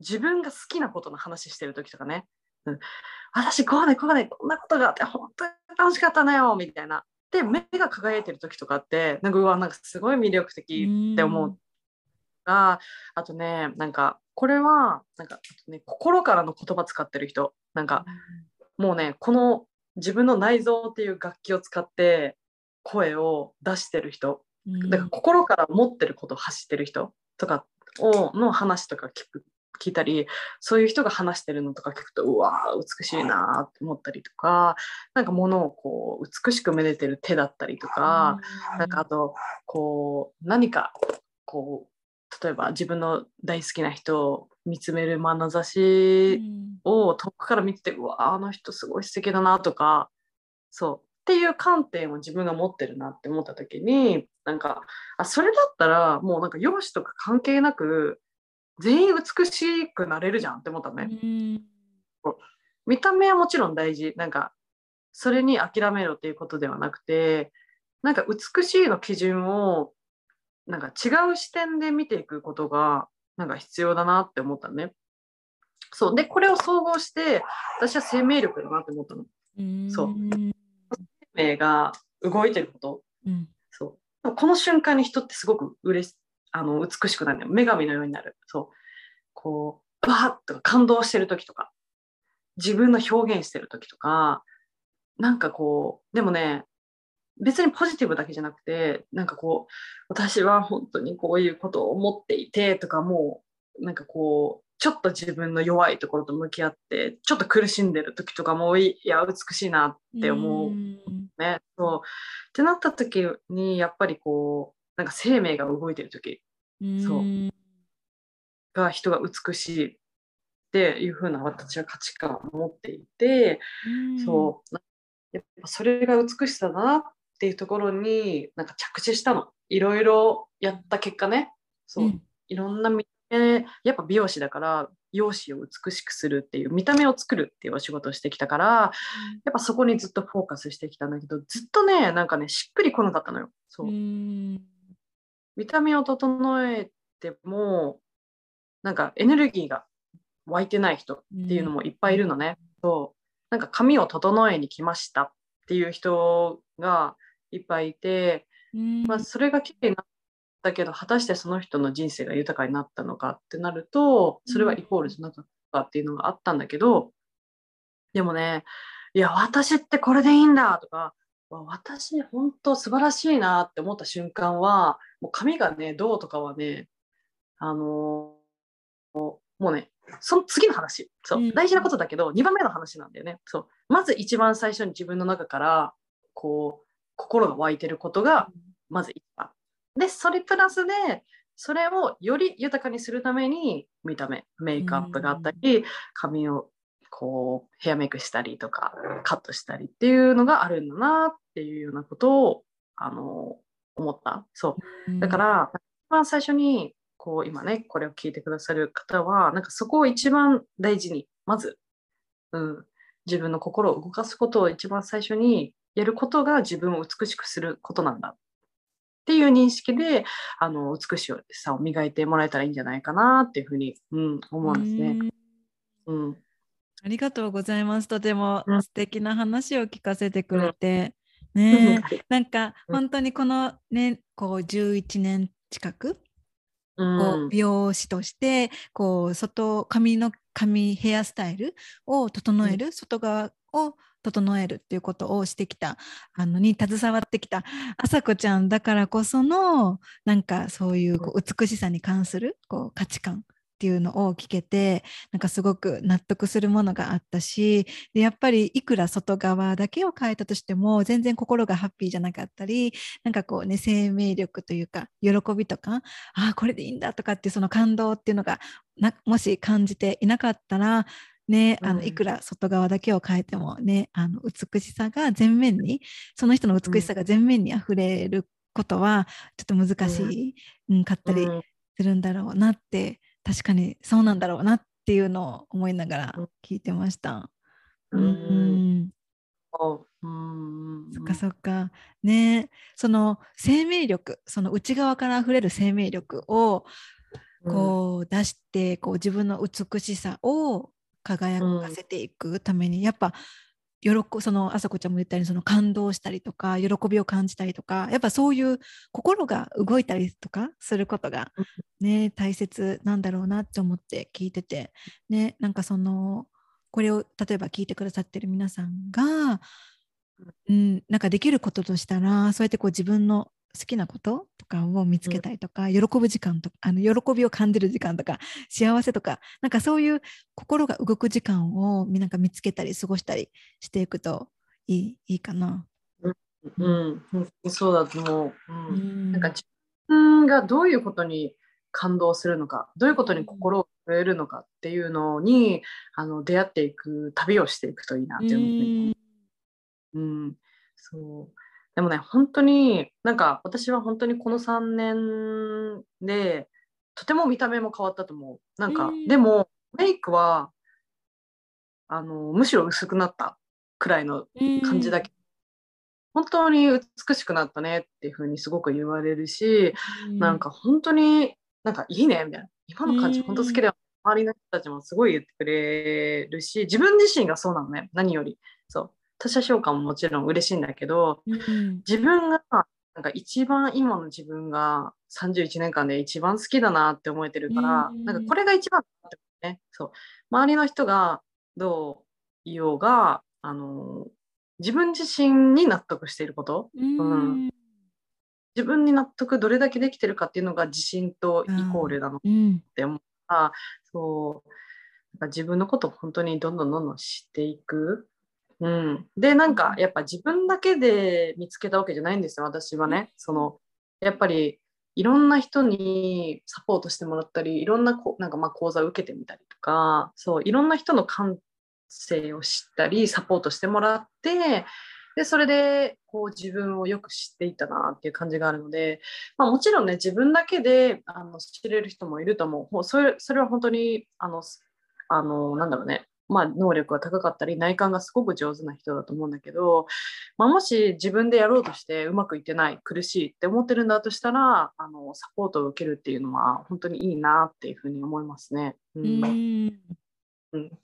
自分が好きなことの話してる時とかね、うん、私こうねこうねこんなことがあって本当に楽しかったのよみたいな。で目が輝いてる時とかってなんかうわなんかすごい魅力的って思う。があとねなんかこれはなんか、ね、心からの言葉使ってる人。なんかもうねこの自分の内臓っていう楽器を使って声を出してる人。だから心から持ってることを発してる人とかをの話とか聞く聞いたりそういう人が話してるのとか聞くとうわ美しいなって思ったりとかなんか物をこう美しくめでてる手だったりとかなんかあとこう何かこう例えば自分の大好きな人を見つめる眼差しを遠くから見ててうわあの人すごい素敵だなとかそう。っていう観点を自分が持ってるなって思った時になんかあそれだったらもうなんか容姿とか関係なく全員美しくなれるじゃんって思ったね。見た目はもちろん大事。なんかそれに諦めろっていうことではなくてなんか美しいの基準をなんか違う視点で見ていくことがなんか必要だなって思ったね。そう。でこれを総合して私は生命力だなって思ったの。そう。生命が動いてること、うん。そう。この瞬間に人ってすごく嬉しあの美しくなる。んだよ女神のようになる。そう。こうバーッとか感動してる時とか。自分の表現してる時とか。なんかこうでもね別にポジティブだけじゃなくてなんかこう私は本当にこういうことを思っていてとかもうなんかこうちょっと自分の弱いところと向き合ってちょっと苦しんでる時とかもい。や美しいなって思う。ね。そう。ってなった時にやっぱりこうなんか生命が動いてる時そう。が人が美しいっていう風な私は価値観を持っていて、そう。やっぱそれが美しさだなっていうところになんか着地したの。いろいろやった結果ね。そう、うん。いろんな見た目やっぱ美容師だから容姿を美しくするっていう見た目を作るっていうお仕事をしてきたからやっぱそこにずっとフォーカスしてきたんだけどずっとねなんかねしっくりこなかったのよ。そう、うん見た目を整えてもなんかエネルギーが湧いてない人っていうのもいっぱいいるのね、そう。なんか髪を整えに来ましたっていう人がいっぱいいて、うん。まあ、それが綺麗になったけど果たしてその人の人生が豊かになったのかってなるとそれはイコールじゃなかったっていうのがあったんだけどでもねいや私ってこれでいいんだとかわ私本当素晴らしいなって思った瞬間はもう髪がねどうとかはねあのもうねその次の話。そう、うん大事なことだけど2番目の話なんだよね。そう。まず一番最初に自分の中からこう心が湧いてることがまず一番。でそれプラスでそれをより豊かにするために見た目メイクアップがあったり、髪をこうヘアメイクしたりとかカットしたりっていうのがあるんだなっていうようなことをあの思った。そう。だから、一番最初にこう今ねこれを聞いてくださる方はなんかそこを一番大事にまず、うん、自分の心を動かすことを一番最初にやることが自分を美しくすることなんだ。っていう認識であの美しさを磨いてもらえたらいいんじゃないかなっていうふうに、うん、思うんですね。うん。ありがとうございます。とてもうん。素敵な話を聞かせてくれて。ねえ。なんかうん。本当にこのね、こう11年近く、うん。こう美容師として、こう外、髪の髪、ヘアスタイルを整える、外側を整えるっていうことをしてきた、あのに携わってきた朝子ちゃんだからこその、なんかそういうこう美しさに関するこう価値観っていうのを聞けてなんかすごく納得するものがあったしでやっぱりいくら外側だけを変えたとしても全然心がハッピーじゃなかったりなんかこうね生命力というか喜びとかああこれでいいんだとかってその感動っていうのがなもし感じていなかったらね、あのうんいくら外側だけを変えてもねあの美しさが前面にその人の美しさが前面にあふれることはちょっと難しい、うん。かったりうん。するんだろうなって確かにそうなんだろうなっていうのを思いながらうん。聞いてました。ううん。う。んそっかそっか。ね。その生命力その内側から溢れる生命力をこう出してこう自分の美しさを輝かせていくために、やっぱ喜その朝子ちゃんも言ったようにその感動したりとか喜びを感じたりとかやっぱそういう心が動いたりとかすることがね大切なんだろうなって思って聞いててねなんかそのこれを例えば聞いてくださってる皆さんが、うん、なんかできることとしたらそうやってこう自分の好きなこととかを見つけたりとか、喜ぶ時間とかあの喜びを感じる時間とか幸せとかなんかそういう心が動く時間をみなんか見つけたり過ごしたりしていくといいいいかな。うん、本当にそうだと思う。うん。うん。なんか自分がどういうことに感動するのか、どういうことに心を震えるのかっていうのにあの出会っていく旅をしていくといいなって思って、うん、そう。でもね、本当になんか私は本当にこの3年でとても見た目も変わったと思う。なんか、うんでもメイクはあのむしろ薄くなったくらいの感じだけど、本当に美しくなったねっていう風にすごく言われるし、なんか本当になんかいいねみたいな。今の感じうん。本当好きだよ。周りの人たちもすごい言ってくれるし自分自身がそうなのね。何より。そう他者評価ももちろん嬉しいんだけど、うん、自分がなんか一番今の自分が31年間で一番好きだなって思えてるから、うん、なんかこれが一番ってね。そう。周りの人がどう言おうがあの自分自身に納得していること、うん、うん、自分に納得どれだけできてるかっていうのが自信とイコールなのって思った、うん、そう。なんか自分のことを本当にどんどんどんどん知っていく、うん、でなんかやっぱ自分だけで見つけたわけじゃないんですよ私はね。そのやっぱりいろんな人にサポートしてもらったりいろんなこなんかまあ講座を受けてみたりとかそういろんな人の感性を知ったりサポートしてもらってでそれでこう自分をよく知っていったなっていう感じがあるので、まあ、もちろんね自分だけであの知れる人もいると思う。それそれは本当にあのあのなんだろうねまあ、能力が高かったり内観がすごく上手な人だと思うんだけど、まあ、もし自分でやろうとしてうまくいってない苦しいって思ってるんだとしたらあのサポートを受けるっていうのは本当にいいなっていうふうに思いますね。うん、うん。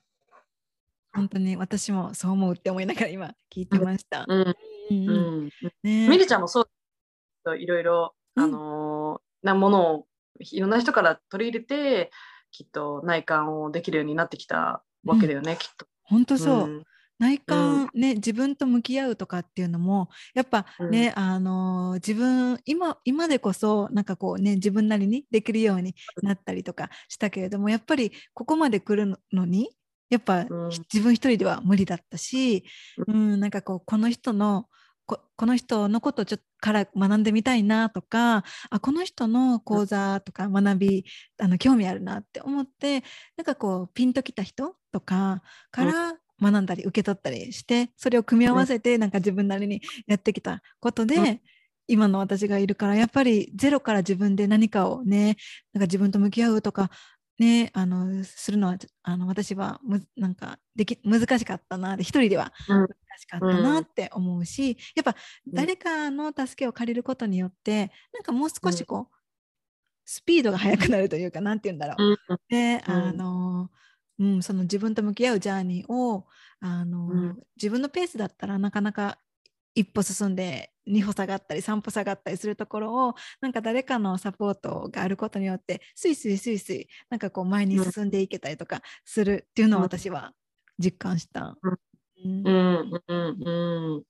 本当に私もそう思うって思いながら今聞いてました。うん。うん。ね、みりちゃんもそういろいろ、あのー、なものをいろんな人から取り入れてきっと内観をできるようになってきたわけだよね、きっと。本当そう、内観、ね、自分と向き合うとかっていうのもやっぱね、うん、あの自分今今でこそなんかこうね自分なりにできるようになったりとかしたけれどもやっぱりここまで来るのにやっぱ、うん、自分一人では無理だったし、うん、なんかこうこの人のここの人のことをちょっとから学んでみたいなとかあこの人の講座とか学びあの興味あるなって思ってなんかこうピンときた人とかから学んだり受け取ったりしてそれを組み合わせてなんか自分なりにやってきたことで、今の私がいるからやっぱりゼロから自分で何かをねなんか自分と向き合うとかね、あのするのはあの私はむなんかでき難しかったなで一人では難しかったなって思うし、うん、やっぱ誰かの助けを借りることによってなんかもう少しこう、スピードが速くなるというか 何て言うんだろう。うん、であの、うん、その自分と向き合うジャーニーをあの、うん、自分のペースだったらなかなか一歩進んで2歩下がったり3歩下がったりするところをなんか誰かのサポートがあることによってスイスイスイスイなんかこう前に進んでいけたりとかするっていうのを私は実感した。うんうん。うん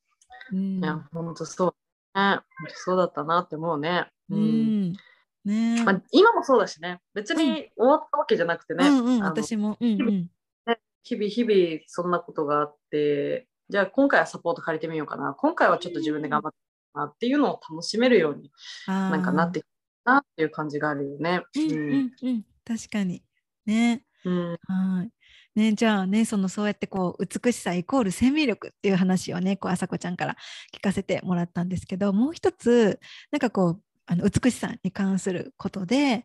うん。いや本当そうね。そうだったなって思うね。うん。ねまあ、今もそうだしね。別に終わったわけじゃなくてね、うんうん、私も、うんうん、日々日々そんなことがあってじゃあ今回はサポート借りてみようかな。今回はちょっと自分で頑張ってなっていうのを楽しめるようになんかなってきたなっていう感じがあるよね。うん、うんうん、確かに。ね。うん、はいね、じゃあねそのそうやってこう美しさイコール生命力っていう話をねこう朝子ちゃんから聞かせてもらったんですけどもう一つなんかこうあの美しさに関することで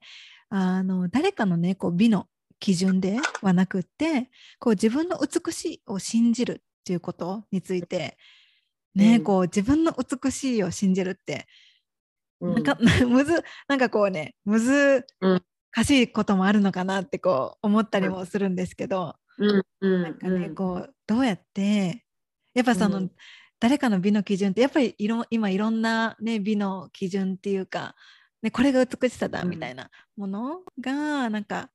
あの誰かのねこう美の基準ではなくってこう自分の美しいを信じるっていうことについてね、うん、こう自分の美しいを信じるって、うん、なんか むずなんかこうねむずかしいこともあるのかなってこう思ったりもするんですけど、うんなんかねこうどうやってやっぱその、誰かの美の基準ってやっぱりいろ今いろんな、ね、美の基準っていうか、ね、これが美しさだみたいなものがなんか、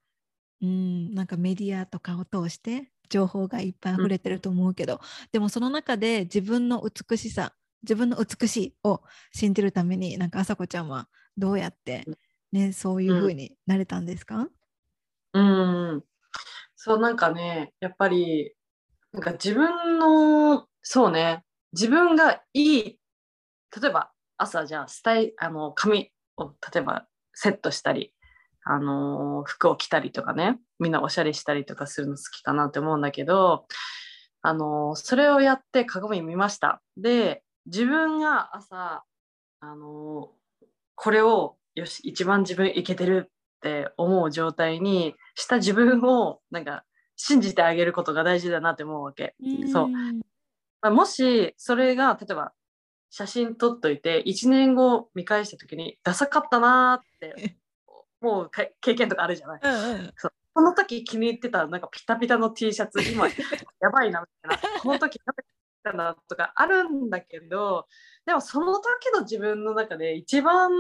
うん、なんかメディアとかを通して情報がいっぱい溢れてると思うけど、うん、でもその中で自分の美しさ自分の美しいを信じるためになんかあさこちゃんはどうやって、ね、そういうふうになれたんですか、うん、うん、そうなんかねやっぱりなんか自分のそうね自分がいい例えば朝じゃあスタイあの髪を例えばセットしたりあの服を着たりとかねみんなおしゃれしたりとかするの好きかなって思うんだけど、あのそれをやって鏡見ました。で自分が朝、あのこれをよし一番自分いけてるって思う状態にした自分を なんか信じてあげることが大事だなって思うわけ。そう。まあ、もしそれが例えば写真撮っといて1年後見返した時にダサかったなって もう経験とかあるじゃない。うんうん、そう。この時気に入ってたなんかピタピタの T シャツ今 やばいなみたいな。この時食べたなとかあるんだけどでもその時の自分の中で一番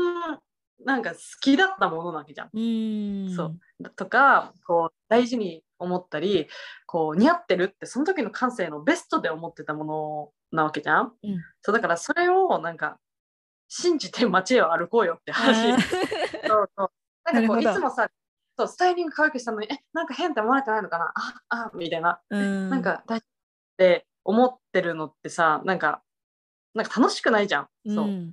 なんか好きだったものなわけじゃん。うん。そう。とかこう大事に思ったりこう似合ってるってその時の感性のベストで思ってたものなわけじゃん。うん。そうだからそれをなんか信じて街を歩こうよって話。そうそう。なんかこういつもさそうスタイリング可愛くしたのにえなんか変って思われてないのかな？ああみたいな、うん。なんか大丈夫って思ってるのってさなんかなんか楽しくないじゃん。そう。うん。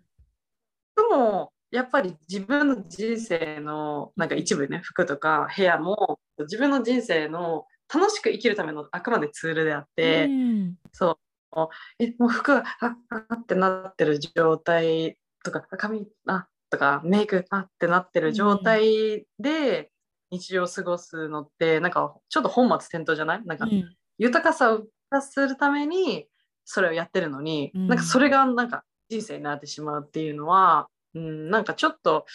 でもやっぱり自分の人生のなんか一部ね服とか部屋も自分の人生の楽しく生きるためのあくまでツールであって、うん。そう。えもう服がああってなってる状態とかあ髪あとかメイクあってなってる状態で日常を過ごすのってなんかちょっと本末転倒じゃない？なんかうん。豊かさを出するためにそれをやってるのに、うん。なんかそれがなんか人生になってしまうっていうのは、うん、なんかちょっと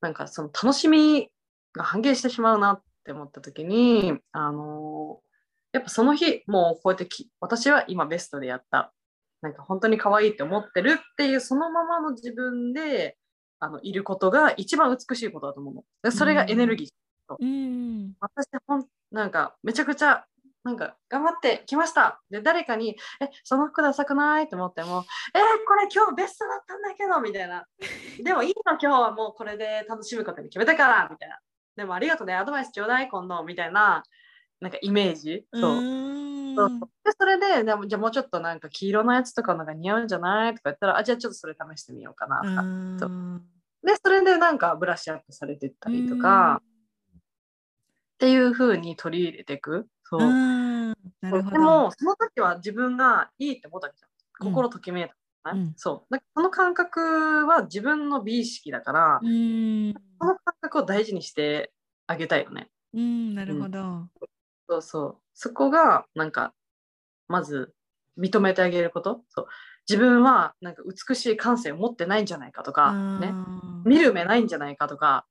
なんかその楽しみが半減してしまうなって思った時にあのやっぱその日もうこうやってき私は今ベストでやった。なんか本当に可愛いって思ってるっていうそのままの自分であのいることが一番美しいことだと思うの。でそれがエネルギー、うん。私なんかめちゃくちゃなんか頑張ってきました。で誰かに「えその服ダサくない?」って思っても「えーこれ今日ベストだったんだけど」みたいな「でもいいの今日はもうこれで楽しむことに決めたから」みたいな「でもありがとうね。アドバイスちょうだい今度」みたいななんかイメージ。そう,、うん。そでそれででもじゃあもうちょっとなんか黄色のやつとかなんか似合うんじゃない？とか言ったらあじゃあちょっとそれ試してみようかな。とか、う。んでそれでなんかブラッシュアップされてったりとか、っていう風に取り入れていくそう、でもその時は自分がいいって思ったわけじゃん。うん。心ときめいた、ね。うん。そう。だからその感覚は自分の美意識だから、うん。その感覚を大事にしてあげたいよね。うんなるほど。そうそう。そこがなんかまず認めてあげること。そう。自分はなんか美しい感性を持ってないんじゃないかとか、ね、見る目ないんじゃないかとか。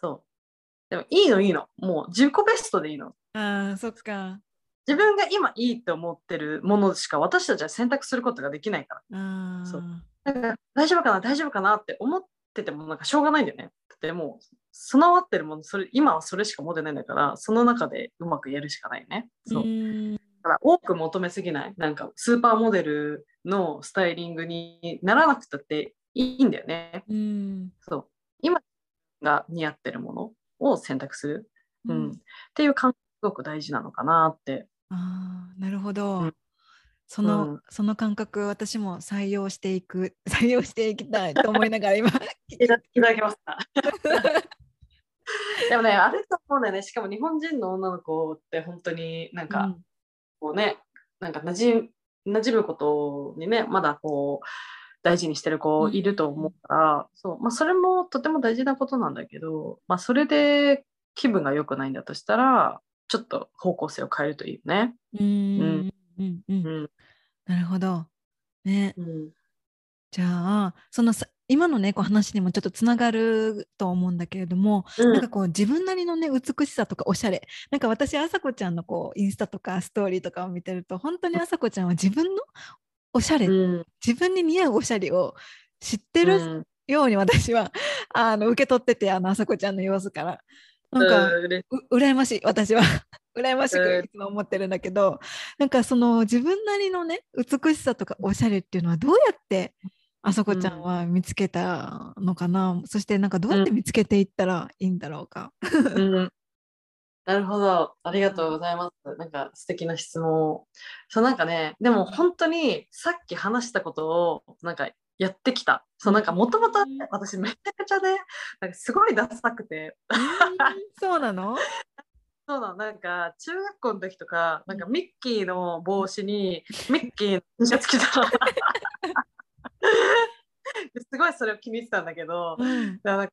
そう。でもいいのいいの。もう自己ベストでいいのあーそっか。自分が今いいって思ってるものしか私たちは選択することができないから。そう。だから大丈夫かな大丈夫かなって思っててもなんかしょうがないんだよね。だってもう備わってるものそれ今はそれしか持ってないんだからその中でうまくやるしかないよね。そう。うん。だから多く求めすぎない。なんかスーパーモデルのスタイリングにならなくたっていいんだよね。うん。そう。今が似合ってるものを選択する、ううん。んっていう感覚すごく大事なのかなって。あーなるほど、うん。その、うん。その感覚私も採用していく 採用していきたいと思いながら今 いただきました。でもね、あれと思うんだよね、しかも日本人の女の子って本当になんか、うん。こうね、なんか馴染馴染むことにね、まだこう、大事にしてる子いると思うから、そう。まあ、それもとても大事なことなんだけど、まあ、それで気分が良くないんだとしたら、ちょっと方向性を変えるといいよね。うん。うん。うん。うん。うん。なるほど。ね。うん。じゃあそのさ今のねこう話にもちょっとつながると思うんだけれども、うん。なんかこう自分なりのね美しさとかおしゃれ。なんか私あさこちゃんのこうインスタとかストーリーとかを見てると本当にあさこちゃんは自分のおしゃれ、うん。自分に似合うおしゃれを知ってるうん。ように私はあの受け取っててあのあさこちゃんの様子からなんか、う羨ましい私は 羨ましうんくいつも思ってるんだけどなんかその自分なりのね美しさとかおしゃれっていうのはどうやってあそこちゃんは見つけたのかな、そしてなんかどうやって見つけていったらいいんだろうか？うん なるほど。ありがとうございます。なんか素敵な質問。そうなんかね、でも本当にさっき話したことをなんかやってきた。そうなんかもともとうん私めちゃくちゃね、なんかすごいダサくて、そうなの？そうだ、なんか中学校の時とか、なんかミッキーの帽子にミッキーの T シャツ着た。すごいそれを気に入ってたんだけど、うん。なんか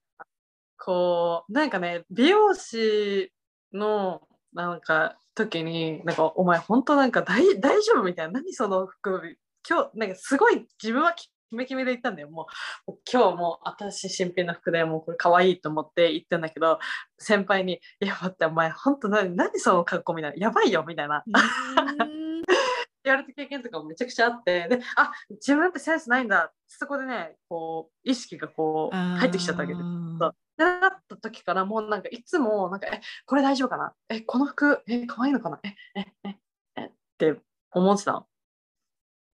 こうなんかね美容師のなんか時になんかお前本当なんか大大丈夫みたいな。何その服？今日なんかすごい自分は気キメキメで言ったんだよ。もう今日もう私新品の服でもうこれ可愛いと思って言ってんだけど、先輩に、いや待ってお前本当何何その格好みたいな、やばいよみたいな。言われた経験とかもめちゃくちゃあってであ自分ってセンスないんだそこでねこう意識がこう入ってきちゃったわけです。そうでなった時からもうなんかいつもなんかえこれ大丈夫かな？えこの服え可愛いのかな？ええええって思ってたの。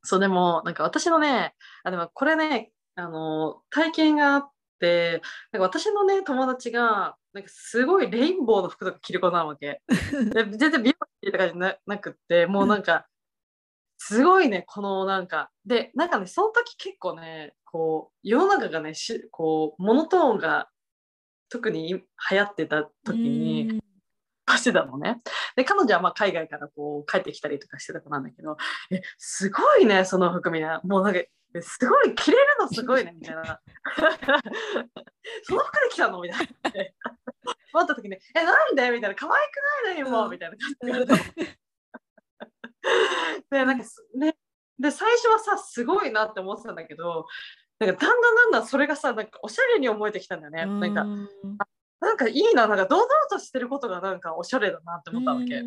そうでもなんか私のねあでもこれねあの体験があってなんか私のね友達がなんかすごいレインボーの服とか着る子なわけ。で全然美容師とかじゃななくってもうなんかすごいねこのなんかでなんかねその時結構ねこう世の中がねしこうモノトーンが特に流行ってた時にしてたのね。で彼女はまあ海外からこう帰ってきたりとかしてた子なんだけどえすごいねその服みんなもうなんかすごい着れるのすごいねみたいな。その服で来たの？みたいな。思った時にえなんで？みたいな。可愛くないのよもうみたいな。感じで。でなんかね。で最初はさすごいなって思ってたんだけどなんかだんだんだんだんそれがさなんかおしゃれに思えてきたんだよね。なんかなんかいいななんか堂々としてることがなんかおしゃれだなって思ったわけ。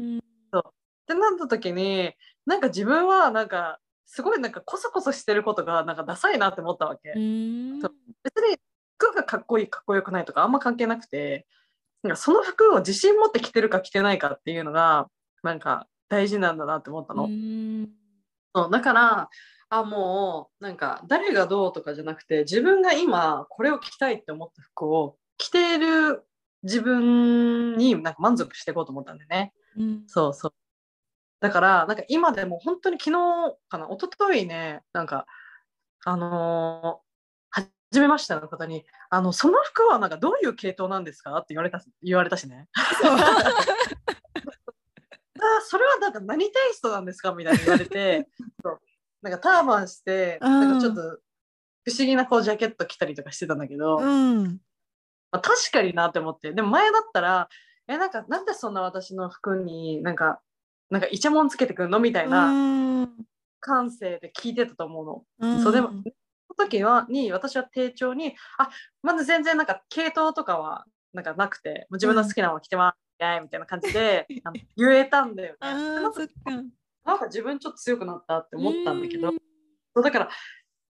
そうってなった時になんか自分はなんかすごいなんかコソコソしてることがなんかダサいなって思ったわけ。そう別に服がかっこいいかっこよくないとかあんま関係なくてなんかその服を自信持って着てるか着てないかっていうのがなんか大事なんだなって思ったの。そうだからあもうなんか誰がどうとかじゃなくて自分が今これを着たいって思った服を着ている自分になんか満足していこうと思ったんでね。うん、そうそう。だからなんか今でも本当に昨日かな一昨日ねなんかあのー、初めましての方にあのその服はなんかどういう系統なんですか？って言われた言われたしね。あそれはなんか何テイストなんですか？みたいに言われてなんかターバンしてなんかちょっと不思議なこうジャケット着たりとかしてたんだけど、うんまあ、確かになって思って。でも前だったらえなんかなんでそんな私の服になんかなんかイチャモンつけてくるのみたいな感性で聞いてたと思うの。うん、そうでもその時はに私は丁重にあまず全然なんか系統とかはなんかなくて自分の好きなのを着てますみたいな感じで言えたんだよね。なんか自分ちょっと強くなったって思ったんだけど、だから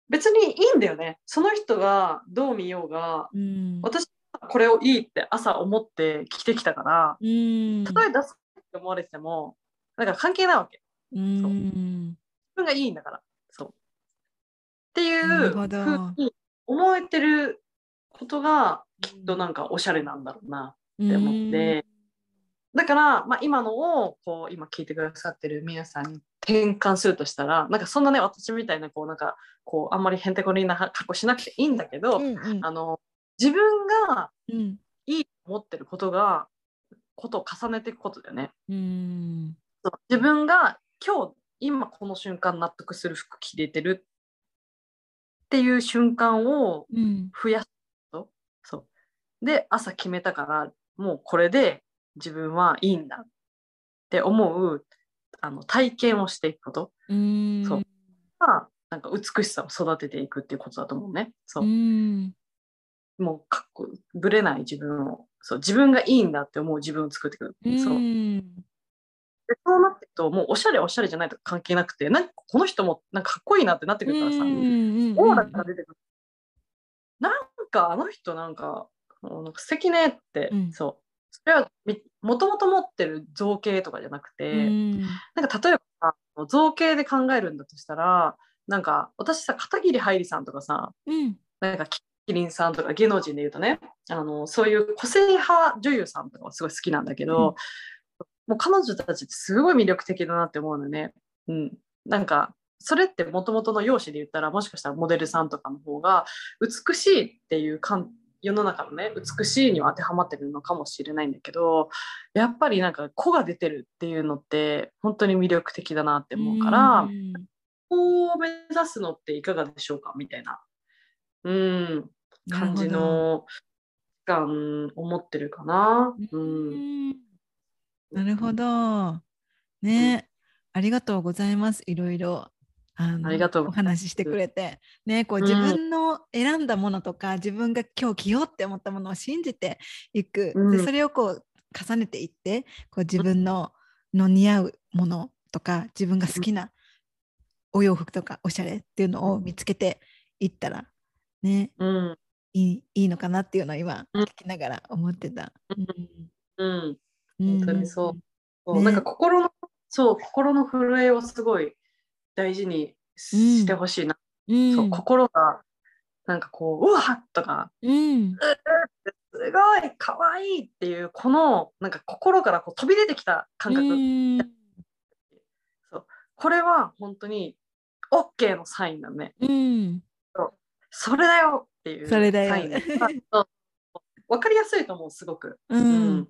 別にいいんだよね。その人がどう見ようが、うん、私はこれをいいって朝思って着てきたから、うん、たとえ出すって思われてても、なんか関係ないわけ。うん、そう自分がいいんだから。そう。っていうふうに思えてることがきっとなんかおしゃれなんだろうな。って思って、だから、まあ、今のをこう今聞いてくださってる皆さんに転換するとしたらなんかそんなね私みたいなこうなんかこうあんまりへんてこりんな格好しなくていいんだけど、うんうん、あの自分がいいと思ってることが、ことを重ねていくことだよね。うん。自分が今日今この瞬間納得する服着れてるっていう瞬間を増やすと、うん、そう。で朝決めたからもうこれで自分はいいんだって思うあの体験をしていくこと。うん。そう。がなんか美しさを育てていくっていうことだと思うね。そう。うもうかっこぶれない自分をそう自分がいいんだって思う自分を作っていく。そう。でそうなっていくともうおしゃれおしゃれじゃないと関係なくてなんかこの人もなんかかっこいいなってなってくるからさ。オーラが出てくる。なんかあの人なんかなんか素敵ねって、うん、そう。それはもともと持ってる造形とかじゃなくて、うん、なんか例えば造形で考えるんだとしたらなんか私さ片桐はいりさんとかさ、うん、なんかキリンさんとか芸能人で言うとねあのそういう個性派女優さんとかはすごい好きなんだけど、うん、もう彼女たちってすごい魅力的だなって思うのね。うん、なんかそれってもともとの容姿で言ったらもしかしたらモデルさんとかの方が美しいっていう感世の中のね美しいには当てはまってるのかもしれないんだけどやっぱりなんか子が出てるっていうのって本当に魅力的だなって思うからこう目指すのっていかがでしょうか？みたいな。うん感じの感を持ってるかな。うん、なるほど。ね、うん、ありがとうございます。いろいろ。あのありがとうお話ししてくれて、ね、こううん。自分の選んだものとか、自分が今日着ようって思ったものを信じていく、うん。でそれをこう重ねていってこう自分のの似合うものとか自分が好きなお洋服とかおしゃれっていうのを見つけていったらね。うん。いいいいのかなっていうのを今うん。聞きながら思ってた。うん。うん。本当にそう。そうねなんか心の、そう、心の震えをすごい大事にしてほしいな。うん。そう、心が、なんかこう、うわっとか、うん。すごい、かわいいっていう、この、なんか心からこう飛び出てきた感覚。うん。これは本当に OK のサインだね。うん。それだよっていうそれだよ。サイン。だそう。わかりやすいと思う、すごく。ううん。ん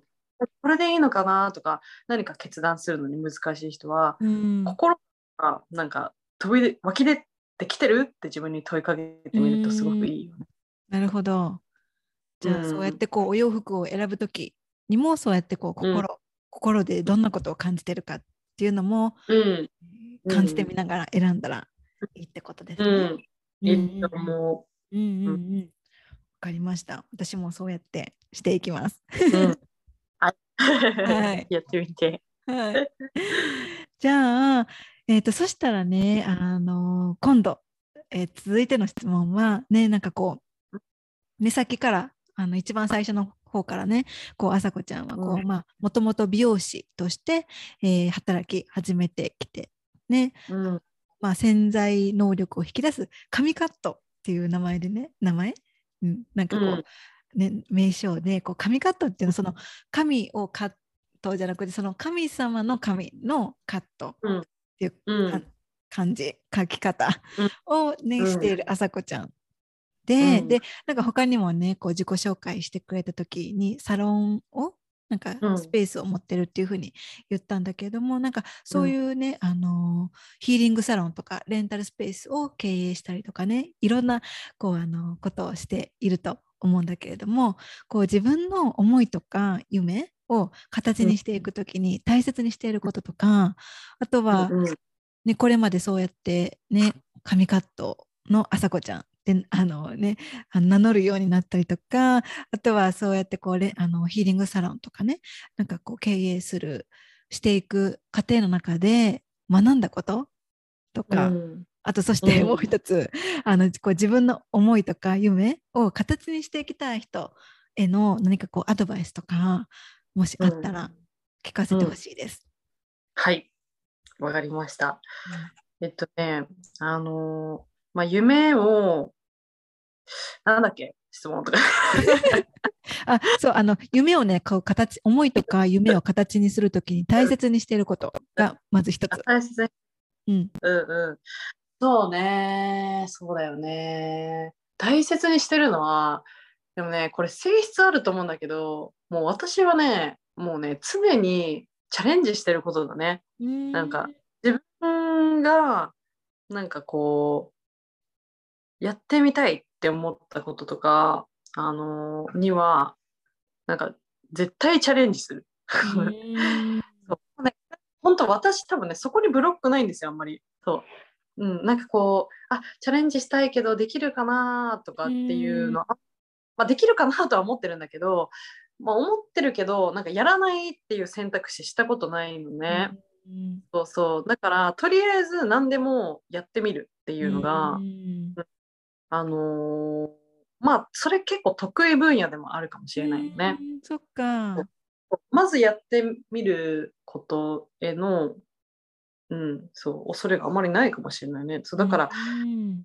これでいいのかなとか、何か決断するのに難しい人は、うん。心がなんか飛びで湧き出てきてるって自分に問いかけてみるとすごくいいよね。なるほど。じゃあ、うんそうやってこうお洋服を選ぶときにもそうやってこう心、心でどんなことを感じてるかっていうのも感じてみながら選んだらいいってことですね。うん。いいと思うんうんうん。わかりました。私もそうやってしていきます。う。うん。はい。は いやってみて。はい。じゃあ、えっ、と、そしたらね、あの今度、えー続いての質問は、ね、なんかこう、目先から、あの、一番最初の方からね、こう、あさこちゃんは、こう、うんまあ、もともと美容師として、えー働き始めてきて、ね、うん。まあ、潜在能力を引き出す神カットっていう名前でね、名前？うん、なんかこう、うん。ね、名称で、こう、神カットっていうのは、その、神をカットじゃなくて、その神様の神のカットっていううん。か漢字、書き方をね、うんしているあさこちゃん。で、うん。で、なんか他にもね、こう自己紹介してくれた時に、サロンを、なんかうん。スペースを持ってるっていうふうに言ったんだけれども、なんかそういうね、あのーヒーリングサロンとかレンタルスペースを経営したりとかね、いろんなこうあのことをしていると思うんだけれども、こう自分の思いとか夢を形にしていくときに大切にしていることとか、あとは、うん。ね、これまでそうやってね、神カットのあさこちゃんってあのね、あの名乗るようになったりとか、あとはそうやってこうレあのヒーリングサロンとかね、なんかこう経営する、していく過程の中で学んだこととか、うんあとそしてうんもう一つ、あのこう自分の思いとか夢を形にしていきたい人への何かこうアドバイスとか、もしあったら聞かせてほしいです。はい。わかりました。えっとね、あのーまあ、夢を、なんだっけ？質問とか。あ、そう、あの、夢をね、こう形、思いとか夢を形にするときに大切にしていることが、まず一つ。大切ねうん。うんうん。そうね。そうだよね。大切にしてるのは、でもね、これ性質あると思うんだけど、もう私はね、もうね、常にチャレンジしてることだね。なんか、自分が、なんかこう、やってみたいって思ったこととか、あのーには、なんか、絶対チャレンジする。うん、そうね、本当私多分ね、そこにブロックないんですよ、あんまり。そう。うん、なんかこう、あ、チャレンジしたいけど、できるかなとかっていうのは、まあ、できるかなとは思ってるんだけど、まあ、思ってるけど、なんかやらないっていう選択肢したことないのね。うんそうそう。だから、とりあえず何でもやってみるっていうのが、うんあのーまあ、それ結構得意分野でもあるかもしれないよね。うんそっか。まずやってみることへの、うん、そう、恐れがあまりないかもしれないね。そうだから、うん、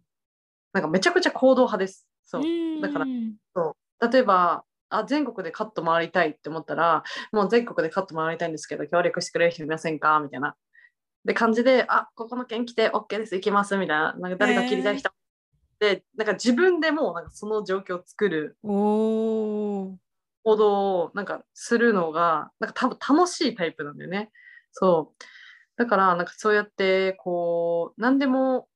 なんかめちゃくちゃ行動派です。そう。だからうん例えば、あ、全国でカット回りたいって思ったら、もう全国でカット回りたいんですけど、協力してくれる人いませんか？みたいな。で、感じで、あ、ここの県来て OK です、行きます、みたいな。なんか誰か切りたい人。で、なんか自分でもうなんかその状況を作る行動をなんかするのが、なんか多分楽しいタイプなんだよね。そう。だから、なんかそうやって、こう、何でも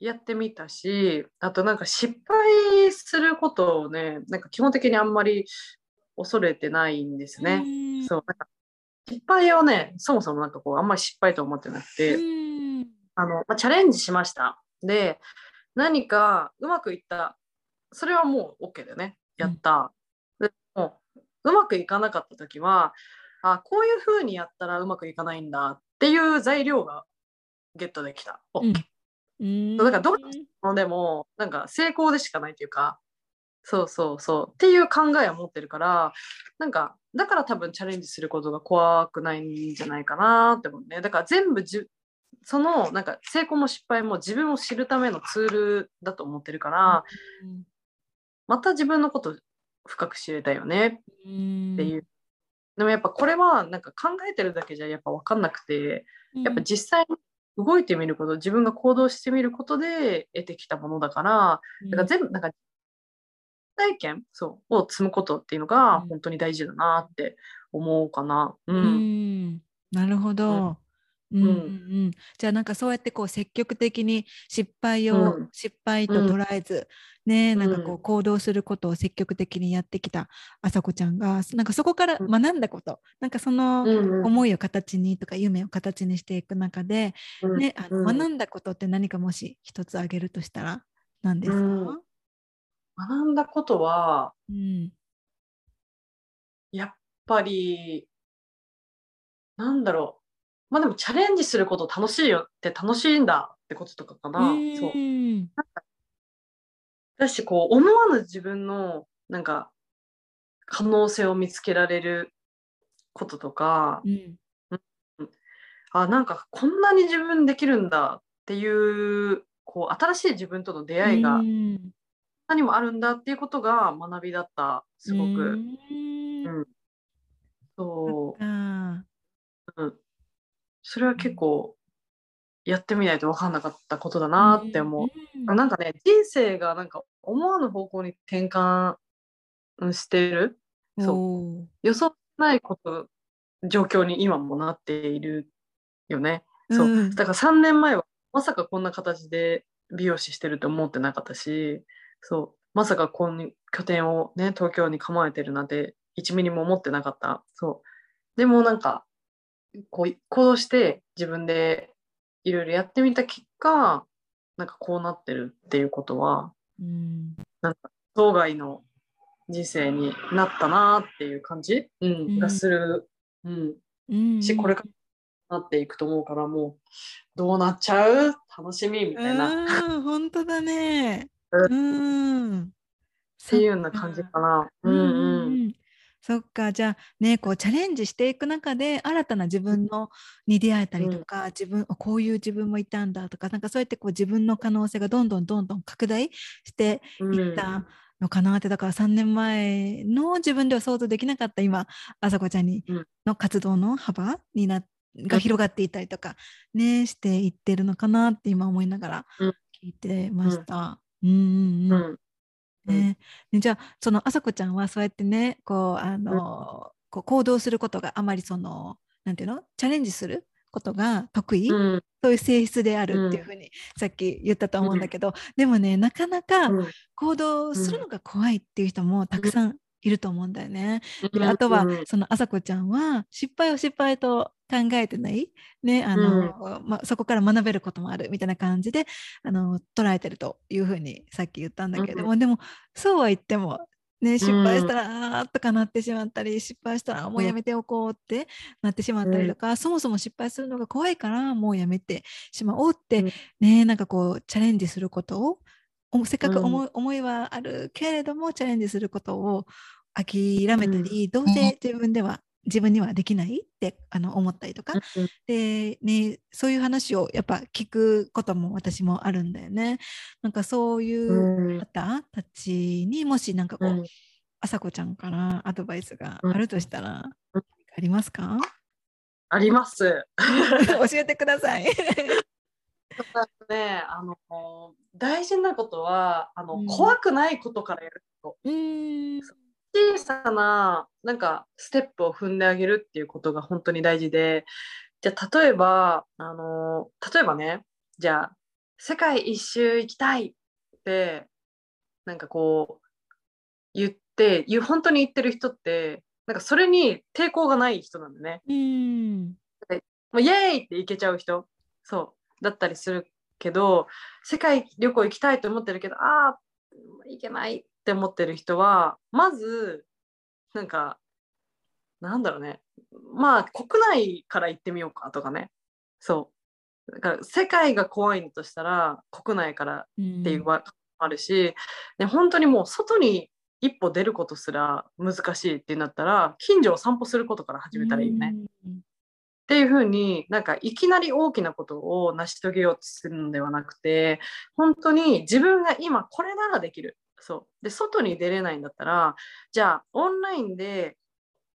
やってみたし、あとなんか失敗することをね、なんか基本的にあんまり恐れてないんですね。うんそう。なんか失敗をね、そもそもなんかこう、あんまり失敗と思ってなくて、うんあの、まあ、チャレンジしました。で、何かうまくいった。それはもう OK だよね。やった。でもうまくいかなかった時は、あ、こういう風にやったらうまくいかないんだっていう材料がゲットできた。OK うんだからどうのでもなんか成功でしかないというかそうそうそうっていう考えを持ってるからなんかだから多分チャレンジすることが怖くないんじゃないかなって思うねだから全部じそのなんか成功も失敗も自分を知るためのツールだと思ってるからまた自分のこと深く知れたよねうんっていう、でもやっぱこれはなんか考えてるだけじゃやっぱ分かんなくてやっぱ実際に動いてみること自分が行動してみることで得てきたものだからだから全部なんか体験そうを積むことっていうのがうん本当に大事だなって思うかな。う。うんん、なるほど。うん。うんうんうん、じゃあなんかそうやってこう積極的に失敗をうん。失敗と捉えず、ねなんかこうう行動することを積極的にやってきたあさこちゃんがなんかそこから学んだこと、なんかそのうんうん。思いを形にとか夢を形にしていく中で、うん。ねあのうん。学んだことって何かもし一つ挙げるとしたら何ですか、うん学んだことはうん。やっぱりなんだろうまあでもチャレンジすること楽しいよって楽しいんだってこととかかな。そう。うん。だしこう思わぬ自分のなんか可能性を見つけられることとか、うん。あなんかこんなに自分できるんだっていうこう新しい自分との出会いがうん。何もあるんだっていうことが学びだったすごく、うん。うん。そあう、うん、それは結構やってみないと分かんなかったことだなって思う。うんなんかね人生がなんか思わぬ方向に転換してる。そう。予想しないこと状況に今もなっているよね。そう。うんだから3年前はまさかこんな形で美容師してると思ってなかったしそう。まさかこう拠点をね東京に構えてるなんて1ミリも思ってなかった。そう。でもなんかこう行動して自分でいろいろやってみた結果なんかこうなってるっていうことはうん生涯の人生になったなっていう感じ、うんうんがする、うん、うんしこれからなっていくと思うからもうどうなっちゃう？楽しみみたいな、本当だね。ううん。っていうような感じかな。ううんんううんん。そっかじゃあねこうチャレンジしていく中で新たな自分のに出会えたりとか、自分あこういう自分もいたんだとかなんかそうやってこう自分の可能性がどんどんどんどん拡大してうん。いったのかなってだから3年前の自分では想像できなかった今あさこちゃんにうん。の活動の幅になが広がっていったりとかねしていってるのかなって今思いながらうん。聞いてました。うんうん。うんうん。うんね。ねじゃあそのあさこちゃんはそうやってねこうあの、こう行動することがあまりそのなんていうの？チャレンジすることが得意、うん。そういう性質であるっていうふうにさっき言ったと思うんだけど、でもねなかなかうん。行動するのが怖いっていう人もたくさんいると思うんだよね。うんであとは、うん。そのあさこちゃんは失敗を失敗と考えてない、ねあのまあ、そこから学べることもあるみたいな感じであの捉えてるというふうにさっき言ったんだけれども、でもそうは言っても、ね、失敗したら、あーとかなってしまったり失敗したらもうやめておこうってなってしまったりとか、そもそも失敗するのが怖いからもうやめてしまおうって、うん。ねなんかこうチャレンジすることをおせっかく思い,、う思いはあるけれどもチャレンジすることを諦めたり、どうせ自分では自分にはできないってあの思ったりとか、うん。で、ね、そういう話をやっぱ聞くことも私もあるんだよね。なんかそういううん。方たちにもしなんかこう、うん。あさこちゃんからアドバイスがうん。あるとしたら、ありますか？あります。教えてください。ね。あの大事なことはあの、うん。怖くないことからやること。小さななんかステップを踏んであげるっていうことが本当に大事で。じゃあ例えばあの例えばねじゃあ世界一周行きたいってなんかこう言って言う本当に言ってる人ってなんかそれに抵抗がない人なんだね。うーん。イエーイっていけちゃう人。そうだったりするけど世界旅行行きたいと思ってるけどああ行けないって思ってる人はまずなんかなんだろうね。まあ国内から行ってみようかとかね。そう。だから世界が怖いのとしたら国内からっていうはあるし、で本当にもう外に一歩出ることすら難しいってなったら近所を散歩することから始めたらいいよね。っていうふうになんかいきなり大きなことを成し遂げようとするのではなくて本当に自分が今これならできる。そう。で外に出れないんだったらじゃあオンラインで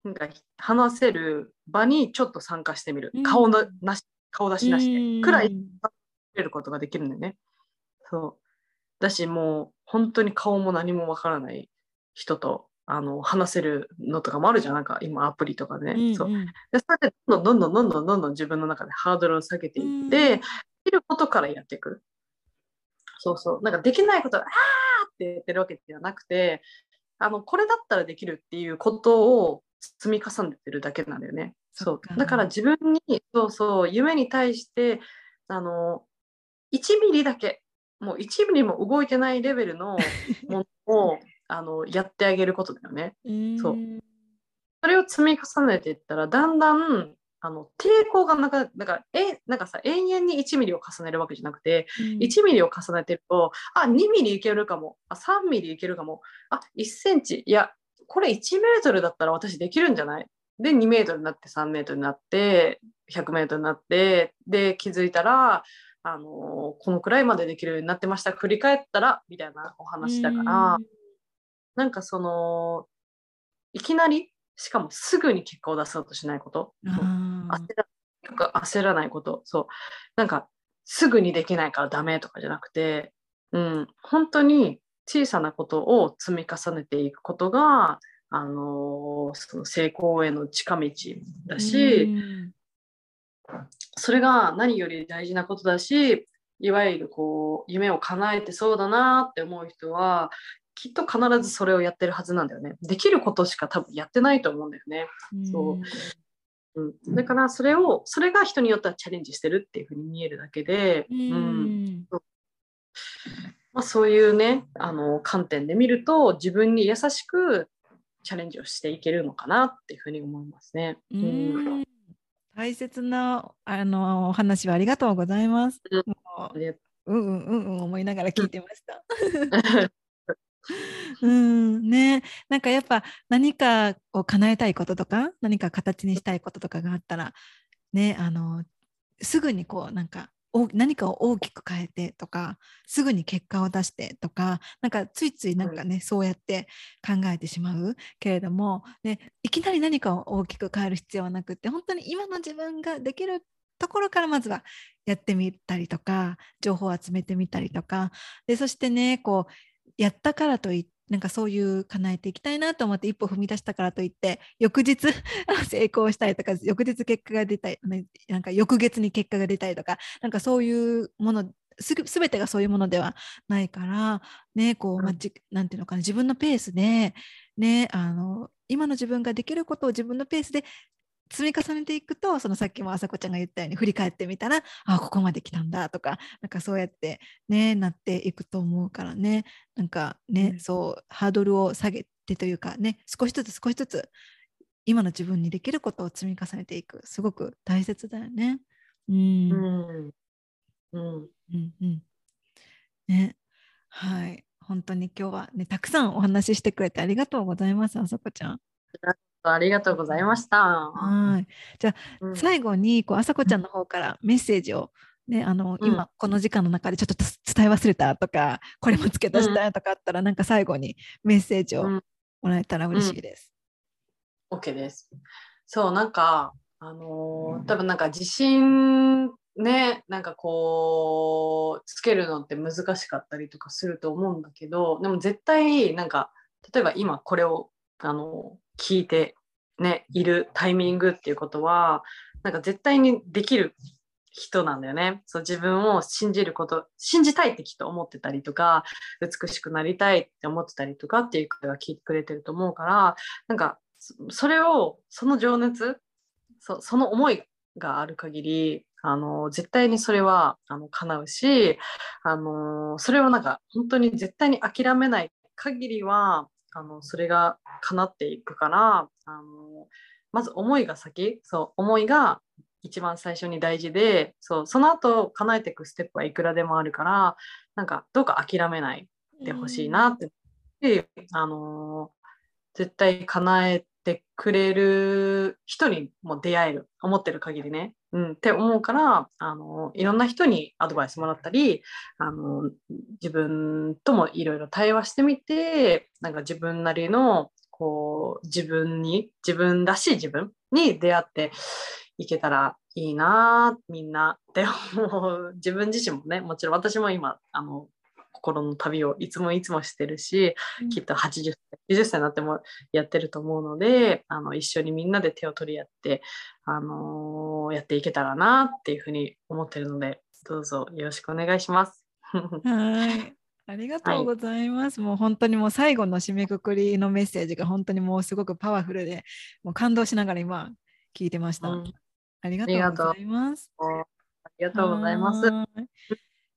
なんか話せる場にちょっと参加してみる、うん、顔のなし顔出しなしでくらい。れることができるんだよね。そう。だしもう本当に顔も何もわからない人とあの話せるのとかもあるじゃん。なんか今アプリとかでね、うんうん、そう。でそれでどんどんどんどんどんどんどん自分の中でハードルを下げていって、できることからやっていく。そうそう。なんかできないことがあーって言ってるわけではなくてあのこれだったらできるっていうことを積み重ねてるだけなんだよね。そう。だから自分にそうそう夢に対してあの1ミリだけもう1ミリも動いてないレベルのものをあのやってあげることだよね。そう。それを積み重ねていったらだんだんあの抵抗がなかだからえなんかさ永遠に1ミリを重ねるわけじゃなくて、うん、1ミリを重ねてるとあ2ミリいけるかも。あ3ミリいけるかも。あ1センチ。いやこれ1メートルだったら私できるんじゃない？で2メートルになって3メートルになって100メートルになってで気づいたらあのこのくらいまでできるようになってました。振り返ったらみたいなお話だから、うん、なんかそのいきなりしかもすぐに結果を出そうとしないこと、焦ら焦らないこと。そう。なんかすぐにできないからダメとかじゃなくて、うん、本当に小さなことを積み重ねていくことが、あのー、その成功への近道だし、うん。それが何より大事なことだしいわゆるこう夢を叶えてそうだなって思う人はきっと必ずそれをやってるはずなんだよね。できることしか多分やってないと思うんだよね。そう、うん、だからそれをそれが人によってはチャレンジしてるっていうふうに見えるだけで、うん、うんまあ、そういうねあの観点で見ると自分に優しくチャレンジをしていけるのかなっていうふうに思いますね。うん大切なあのお話はありがとうございます。うん、うんうんうん思いながら聞いてました。うん。ね、なんかやっぱ何かを叶えたいこととか何か形にしたいこととかがあったらねあのすぐにこうなんか何かを大きく変えてとかすぐに結果を出してとかなんかついついなんかね、うん、そうやって考えてしまうけれども、ね、いきなり何かを大きく変える必要はなくって本当に今の自分ができるところからまずはやってみたりとか情報を集めてみたりとかでそしてねこうやったからといってなんかそういう叶えていきたいなと思って一歩踏み出したからといって翌日 成功したりとか翌日結果が出たりなんか翌月に結果が出たりとかなんかそういうものすべてがそういうものではないからねこう、まじなんていうのかな自分のペースでねあの今の自分ができることを自分のペースで積み重ねていくとそのさっきもあさこちゃんが言ったように振り返ってみたらあここまで来たんだとかなんかそうやってねなっていくと思うからね。なんかね、うん、そうハードルを下げてというかね少しずつ少しずつ今の自分にできることを積み重ねていく。すごく大切だよね。うん、うん。うん。うんね。はい。本当に今日はねたくさんお話ししてくれてありがとうございますあさこちゃん。ありがとうございました。はい。じゃあ、うん、最後にこう朝子ちゃんの方からメッセージをね、あの、うん、今この時間の中でちょっと伝え忘れたとかこれも付け出したいとかあったら、うん、なんか最後にメッセージをもらえたら嬉しいです。うん、OK です。そうなんかあのー、多分なんか自信ねなんかこうつけるのって難しかったりとかすると思うんだけどでも絶対なんか例えば今これをあの聞いて、ね、いるタイミングっていうことはなんか絶対にできる人なんだよね。そう自分を信じること信じたいってきっと思ってたりとか美しくなりたいって思ってたりとかっていう方が聞いてくれてると思うからなんかそれをその情熱そその思いがある限りあの絶対にそれはあの叶うし、あのそれをなんか本当に絶対に諦めない限りはあのそれが叶っていくからあのまず思いが先そう思いが一番最初に大事でそうその後叶えていくステップはいくらでもあるからなんかどうか諦めないでほしいなって、うん、あの絶対叶えてくれる人にも出会える思ってる限りね、うん、って思うからあのいろんな人にアドバイスもらったりあの自分ともいろいろ対話してみてなんか自分なりのこう自分に自分らしい自分に出会っていけたらいいなみんなって思う。自分自身もねもちろん私も今あの心の旅をいつもいつもしてるし、うん、きっと80歳90歳になってもやってると思うのであの一緒にみんなで手を取り合って、あのー、やっていけたらなっていうふうに思ってるのでどうぞよろしくお願いします。はい ありがとうございます、はい、もう本当にもう最後の締めくくりのメッセージが本当にもうすごくパワフルでもう感動しながら今聞いてました。うん、ありがとうございます。ありがとうございます。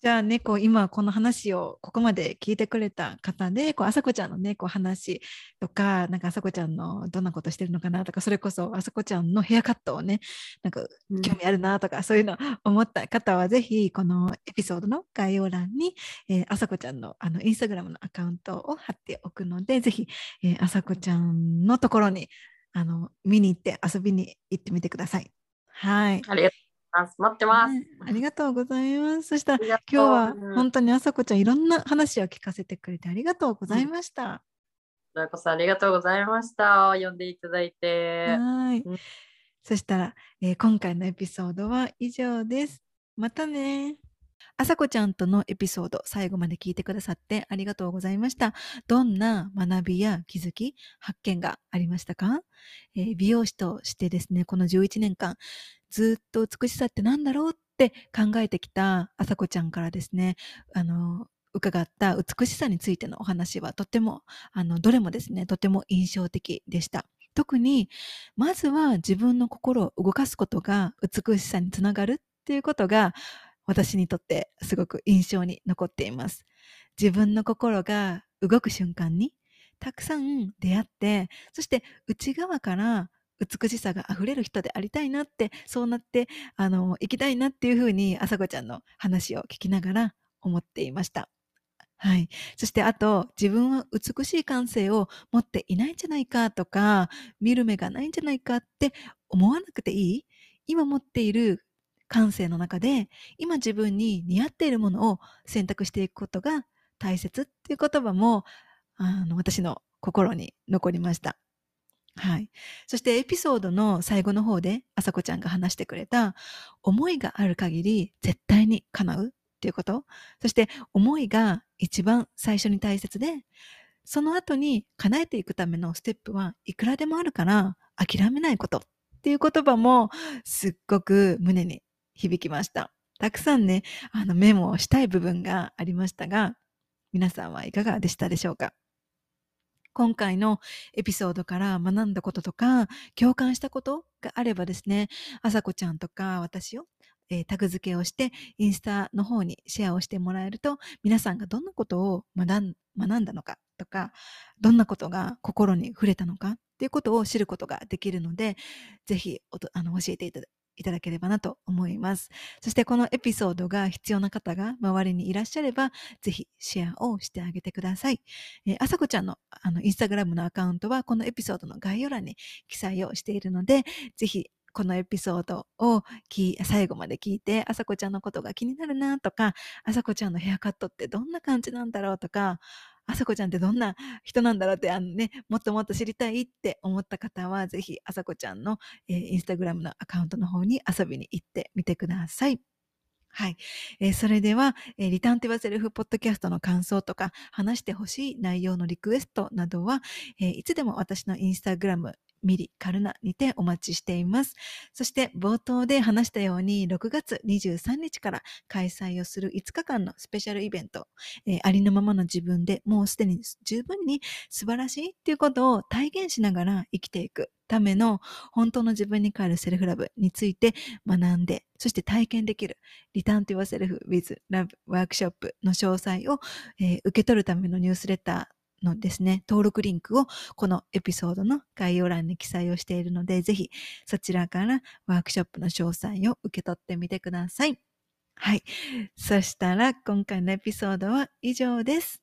じゃあね、こう今この話をここまで聞いてくれた方で、こう朝子ちゃんのね、こう話とか、なんか朝子ちゃんのどんなことしてるのかなとか、それこそ朝子ちゃんのヘアカットをね、なんか興味あるなとか、うん、そういうの思った方は、ぜひこのエピソードの概要欄に、えー、朝子ちゃんのあのインスタグラムのアカウントを貼っておくので、ぜひ、えー、朝子ちゃんのところにあの見に行って遊びに行ってみてください。はい。ありがとうます。待ってます、ね、ありがとうございます。そしたら今日は本当にあさこちゃんいろんな話を聞かせてくれてありがとうございました、こちらこそありがとうございました。読んでいただいて。はい、うん、そしたら、えー、今回のエピソードは以上です。またね。あさこちゃんとのエピソード最後まで聞いてくださってありがとうございました。どんな学びや気づき、発見がありましたか、えー、美容師としてですね、この11年間、ずっと美しさって何だろうって考えてきたあさこちゃんからですね、あの、伺った美しさについてのお話はとても、あの、どれもですね、とても印象的でした。特に、まずは自分の心を動かすことが美しさにつながるっていうことが、私にとってすごく印象に残っています。自分の心が動く瞬間に、たくさん出会って、そして内側から美しさが溢れる人でありたいなって、そうなって、あの、生きたいなっていうふうに、あさこちゃんの話を聞きながら思っていました。はい。そしてあと、自分は美しい感性を持っていないんじゃないかとか、見る目がないんじゃないかって思わなくていい？今持っている感性の中で、今自分に似合っているものを選択していくことが大切っていう言葉も、あの、私の心に残りました。はい。そしてエピソードの最後の方で、あさこちゃんが話してくれた、思いがある限り絶対に叶うっていうこと。そして思いが一番最初に大切で、その後に叶えていくためのステップはいくらでもあるから諦めないことっていう言葉もすっごく胸に響きました。たくさんね、あのメモをしたい部分がありましたが、皆さんはいかがでしたでしょうか？今回のエピソードから学んだこととか、共感したことがあればですね、あさこちゃんとか私を、えー、タグ付けをして、インスタの方にシェアをしてもらえると、皆さんがどんなことを学ん学んだのかとか、どんなことが心に触れたのかっていうことを知ることができるので、ぜひあの教えていただいただければなと思います。そしてこのエピソードが必要な方が周りにいらっしゃれば、ぜひシェアをしてあげてください。えー、あさこちゃんのあのインスタグラムのアカウントはこのエピソードの概要欄に記載をしているので、ぜひこのエピソードを最後まで聞いて、あさこちゃんのことが気になるなとか、あさこちゃんのヘアカットってどんな感じなんだろうとか、あさこちゃんってどんな人なんだろうって、あのね、もっともっと知りたいって思った方は、ぜひ、あさこちゃんの、えー、インスタグラムのアカウントの方に遊びに行ってみてください。はい。えー、それでは、えー、リターンティバセルフポッドキャストの感想とか、話してほしい内容のリクエストなどは、えー、いつでも私のインスタグラムミリカルナにてお待ちしています。そして冒頭で話したように6月23日から開催をする5日間のスペシャルイベント、えー、ありのままの自分でもうすでに十分に素晴らしいっていうことを体現しながら生きていくための本当の自分に帰るセルフラブについて学んで、そして体験できるリターンと Yourself with Love ワークショップの詳細を、えー、受け取るためのニュースレターのですね、登録リンクをこのエピソードの概要欄に記載をしているので、ぜひそちらからワークショップの詳細を受け取ってみてください。はい。そしたら今回のエピソードは以上です。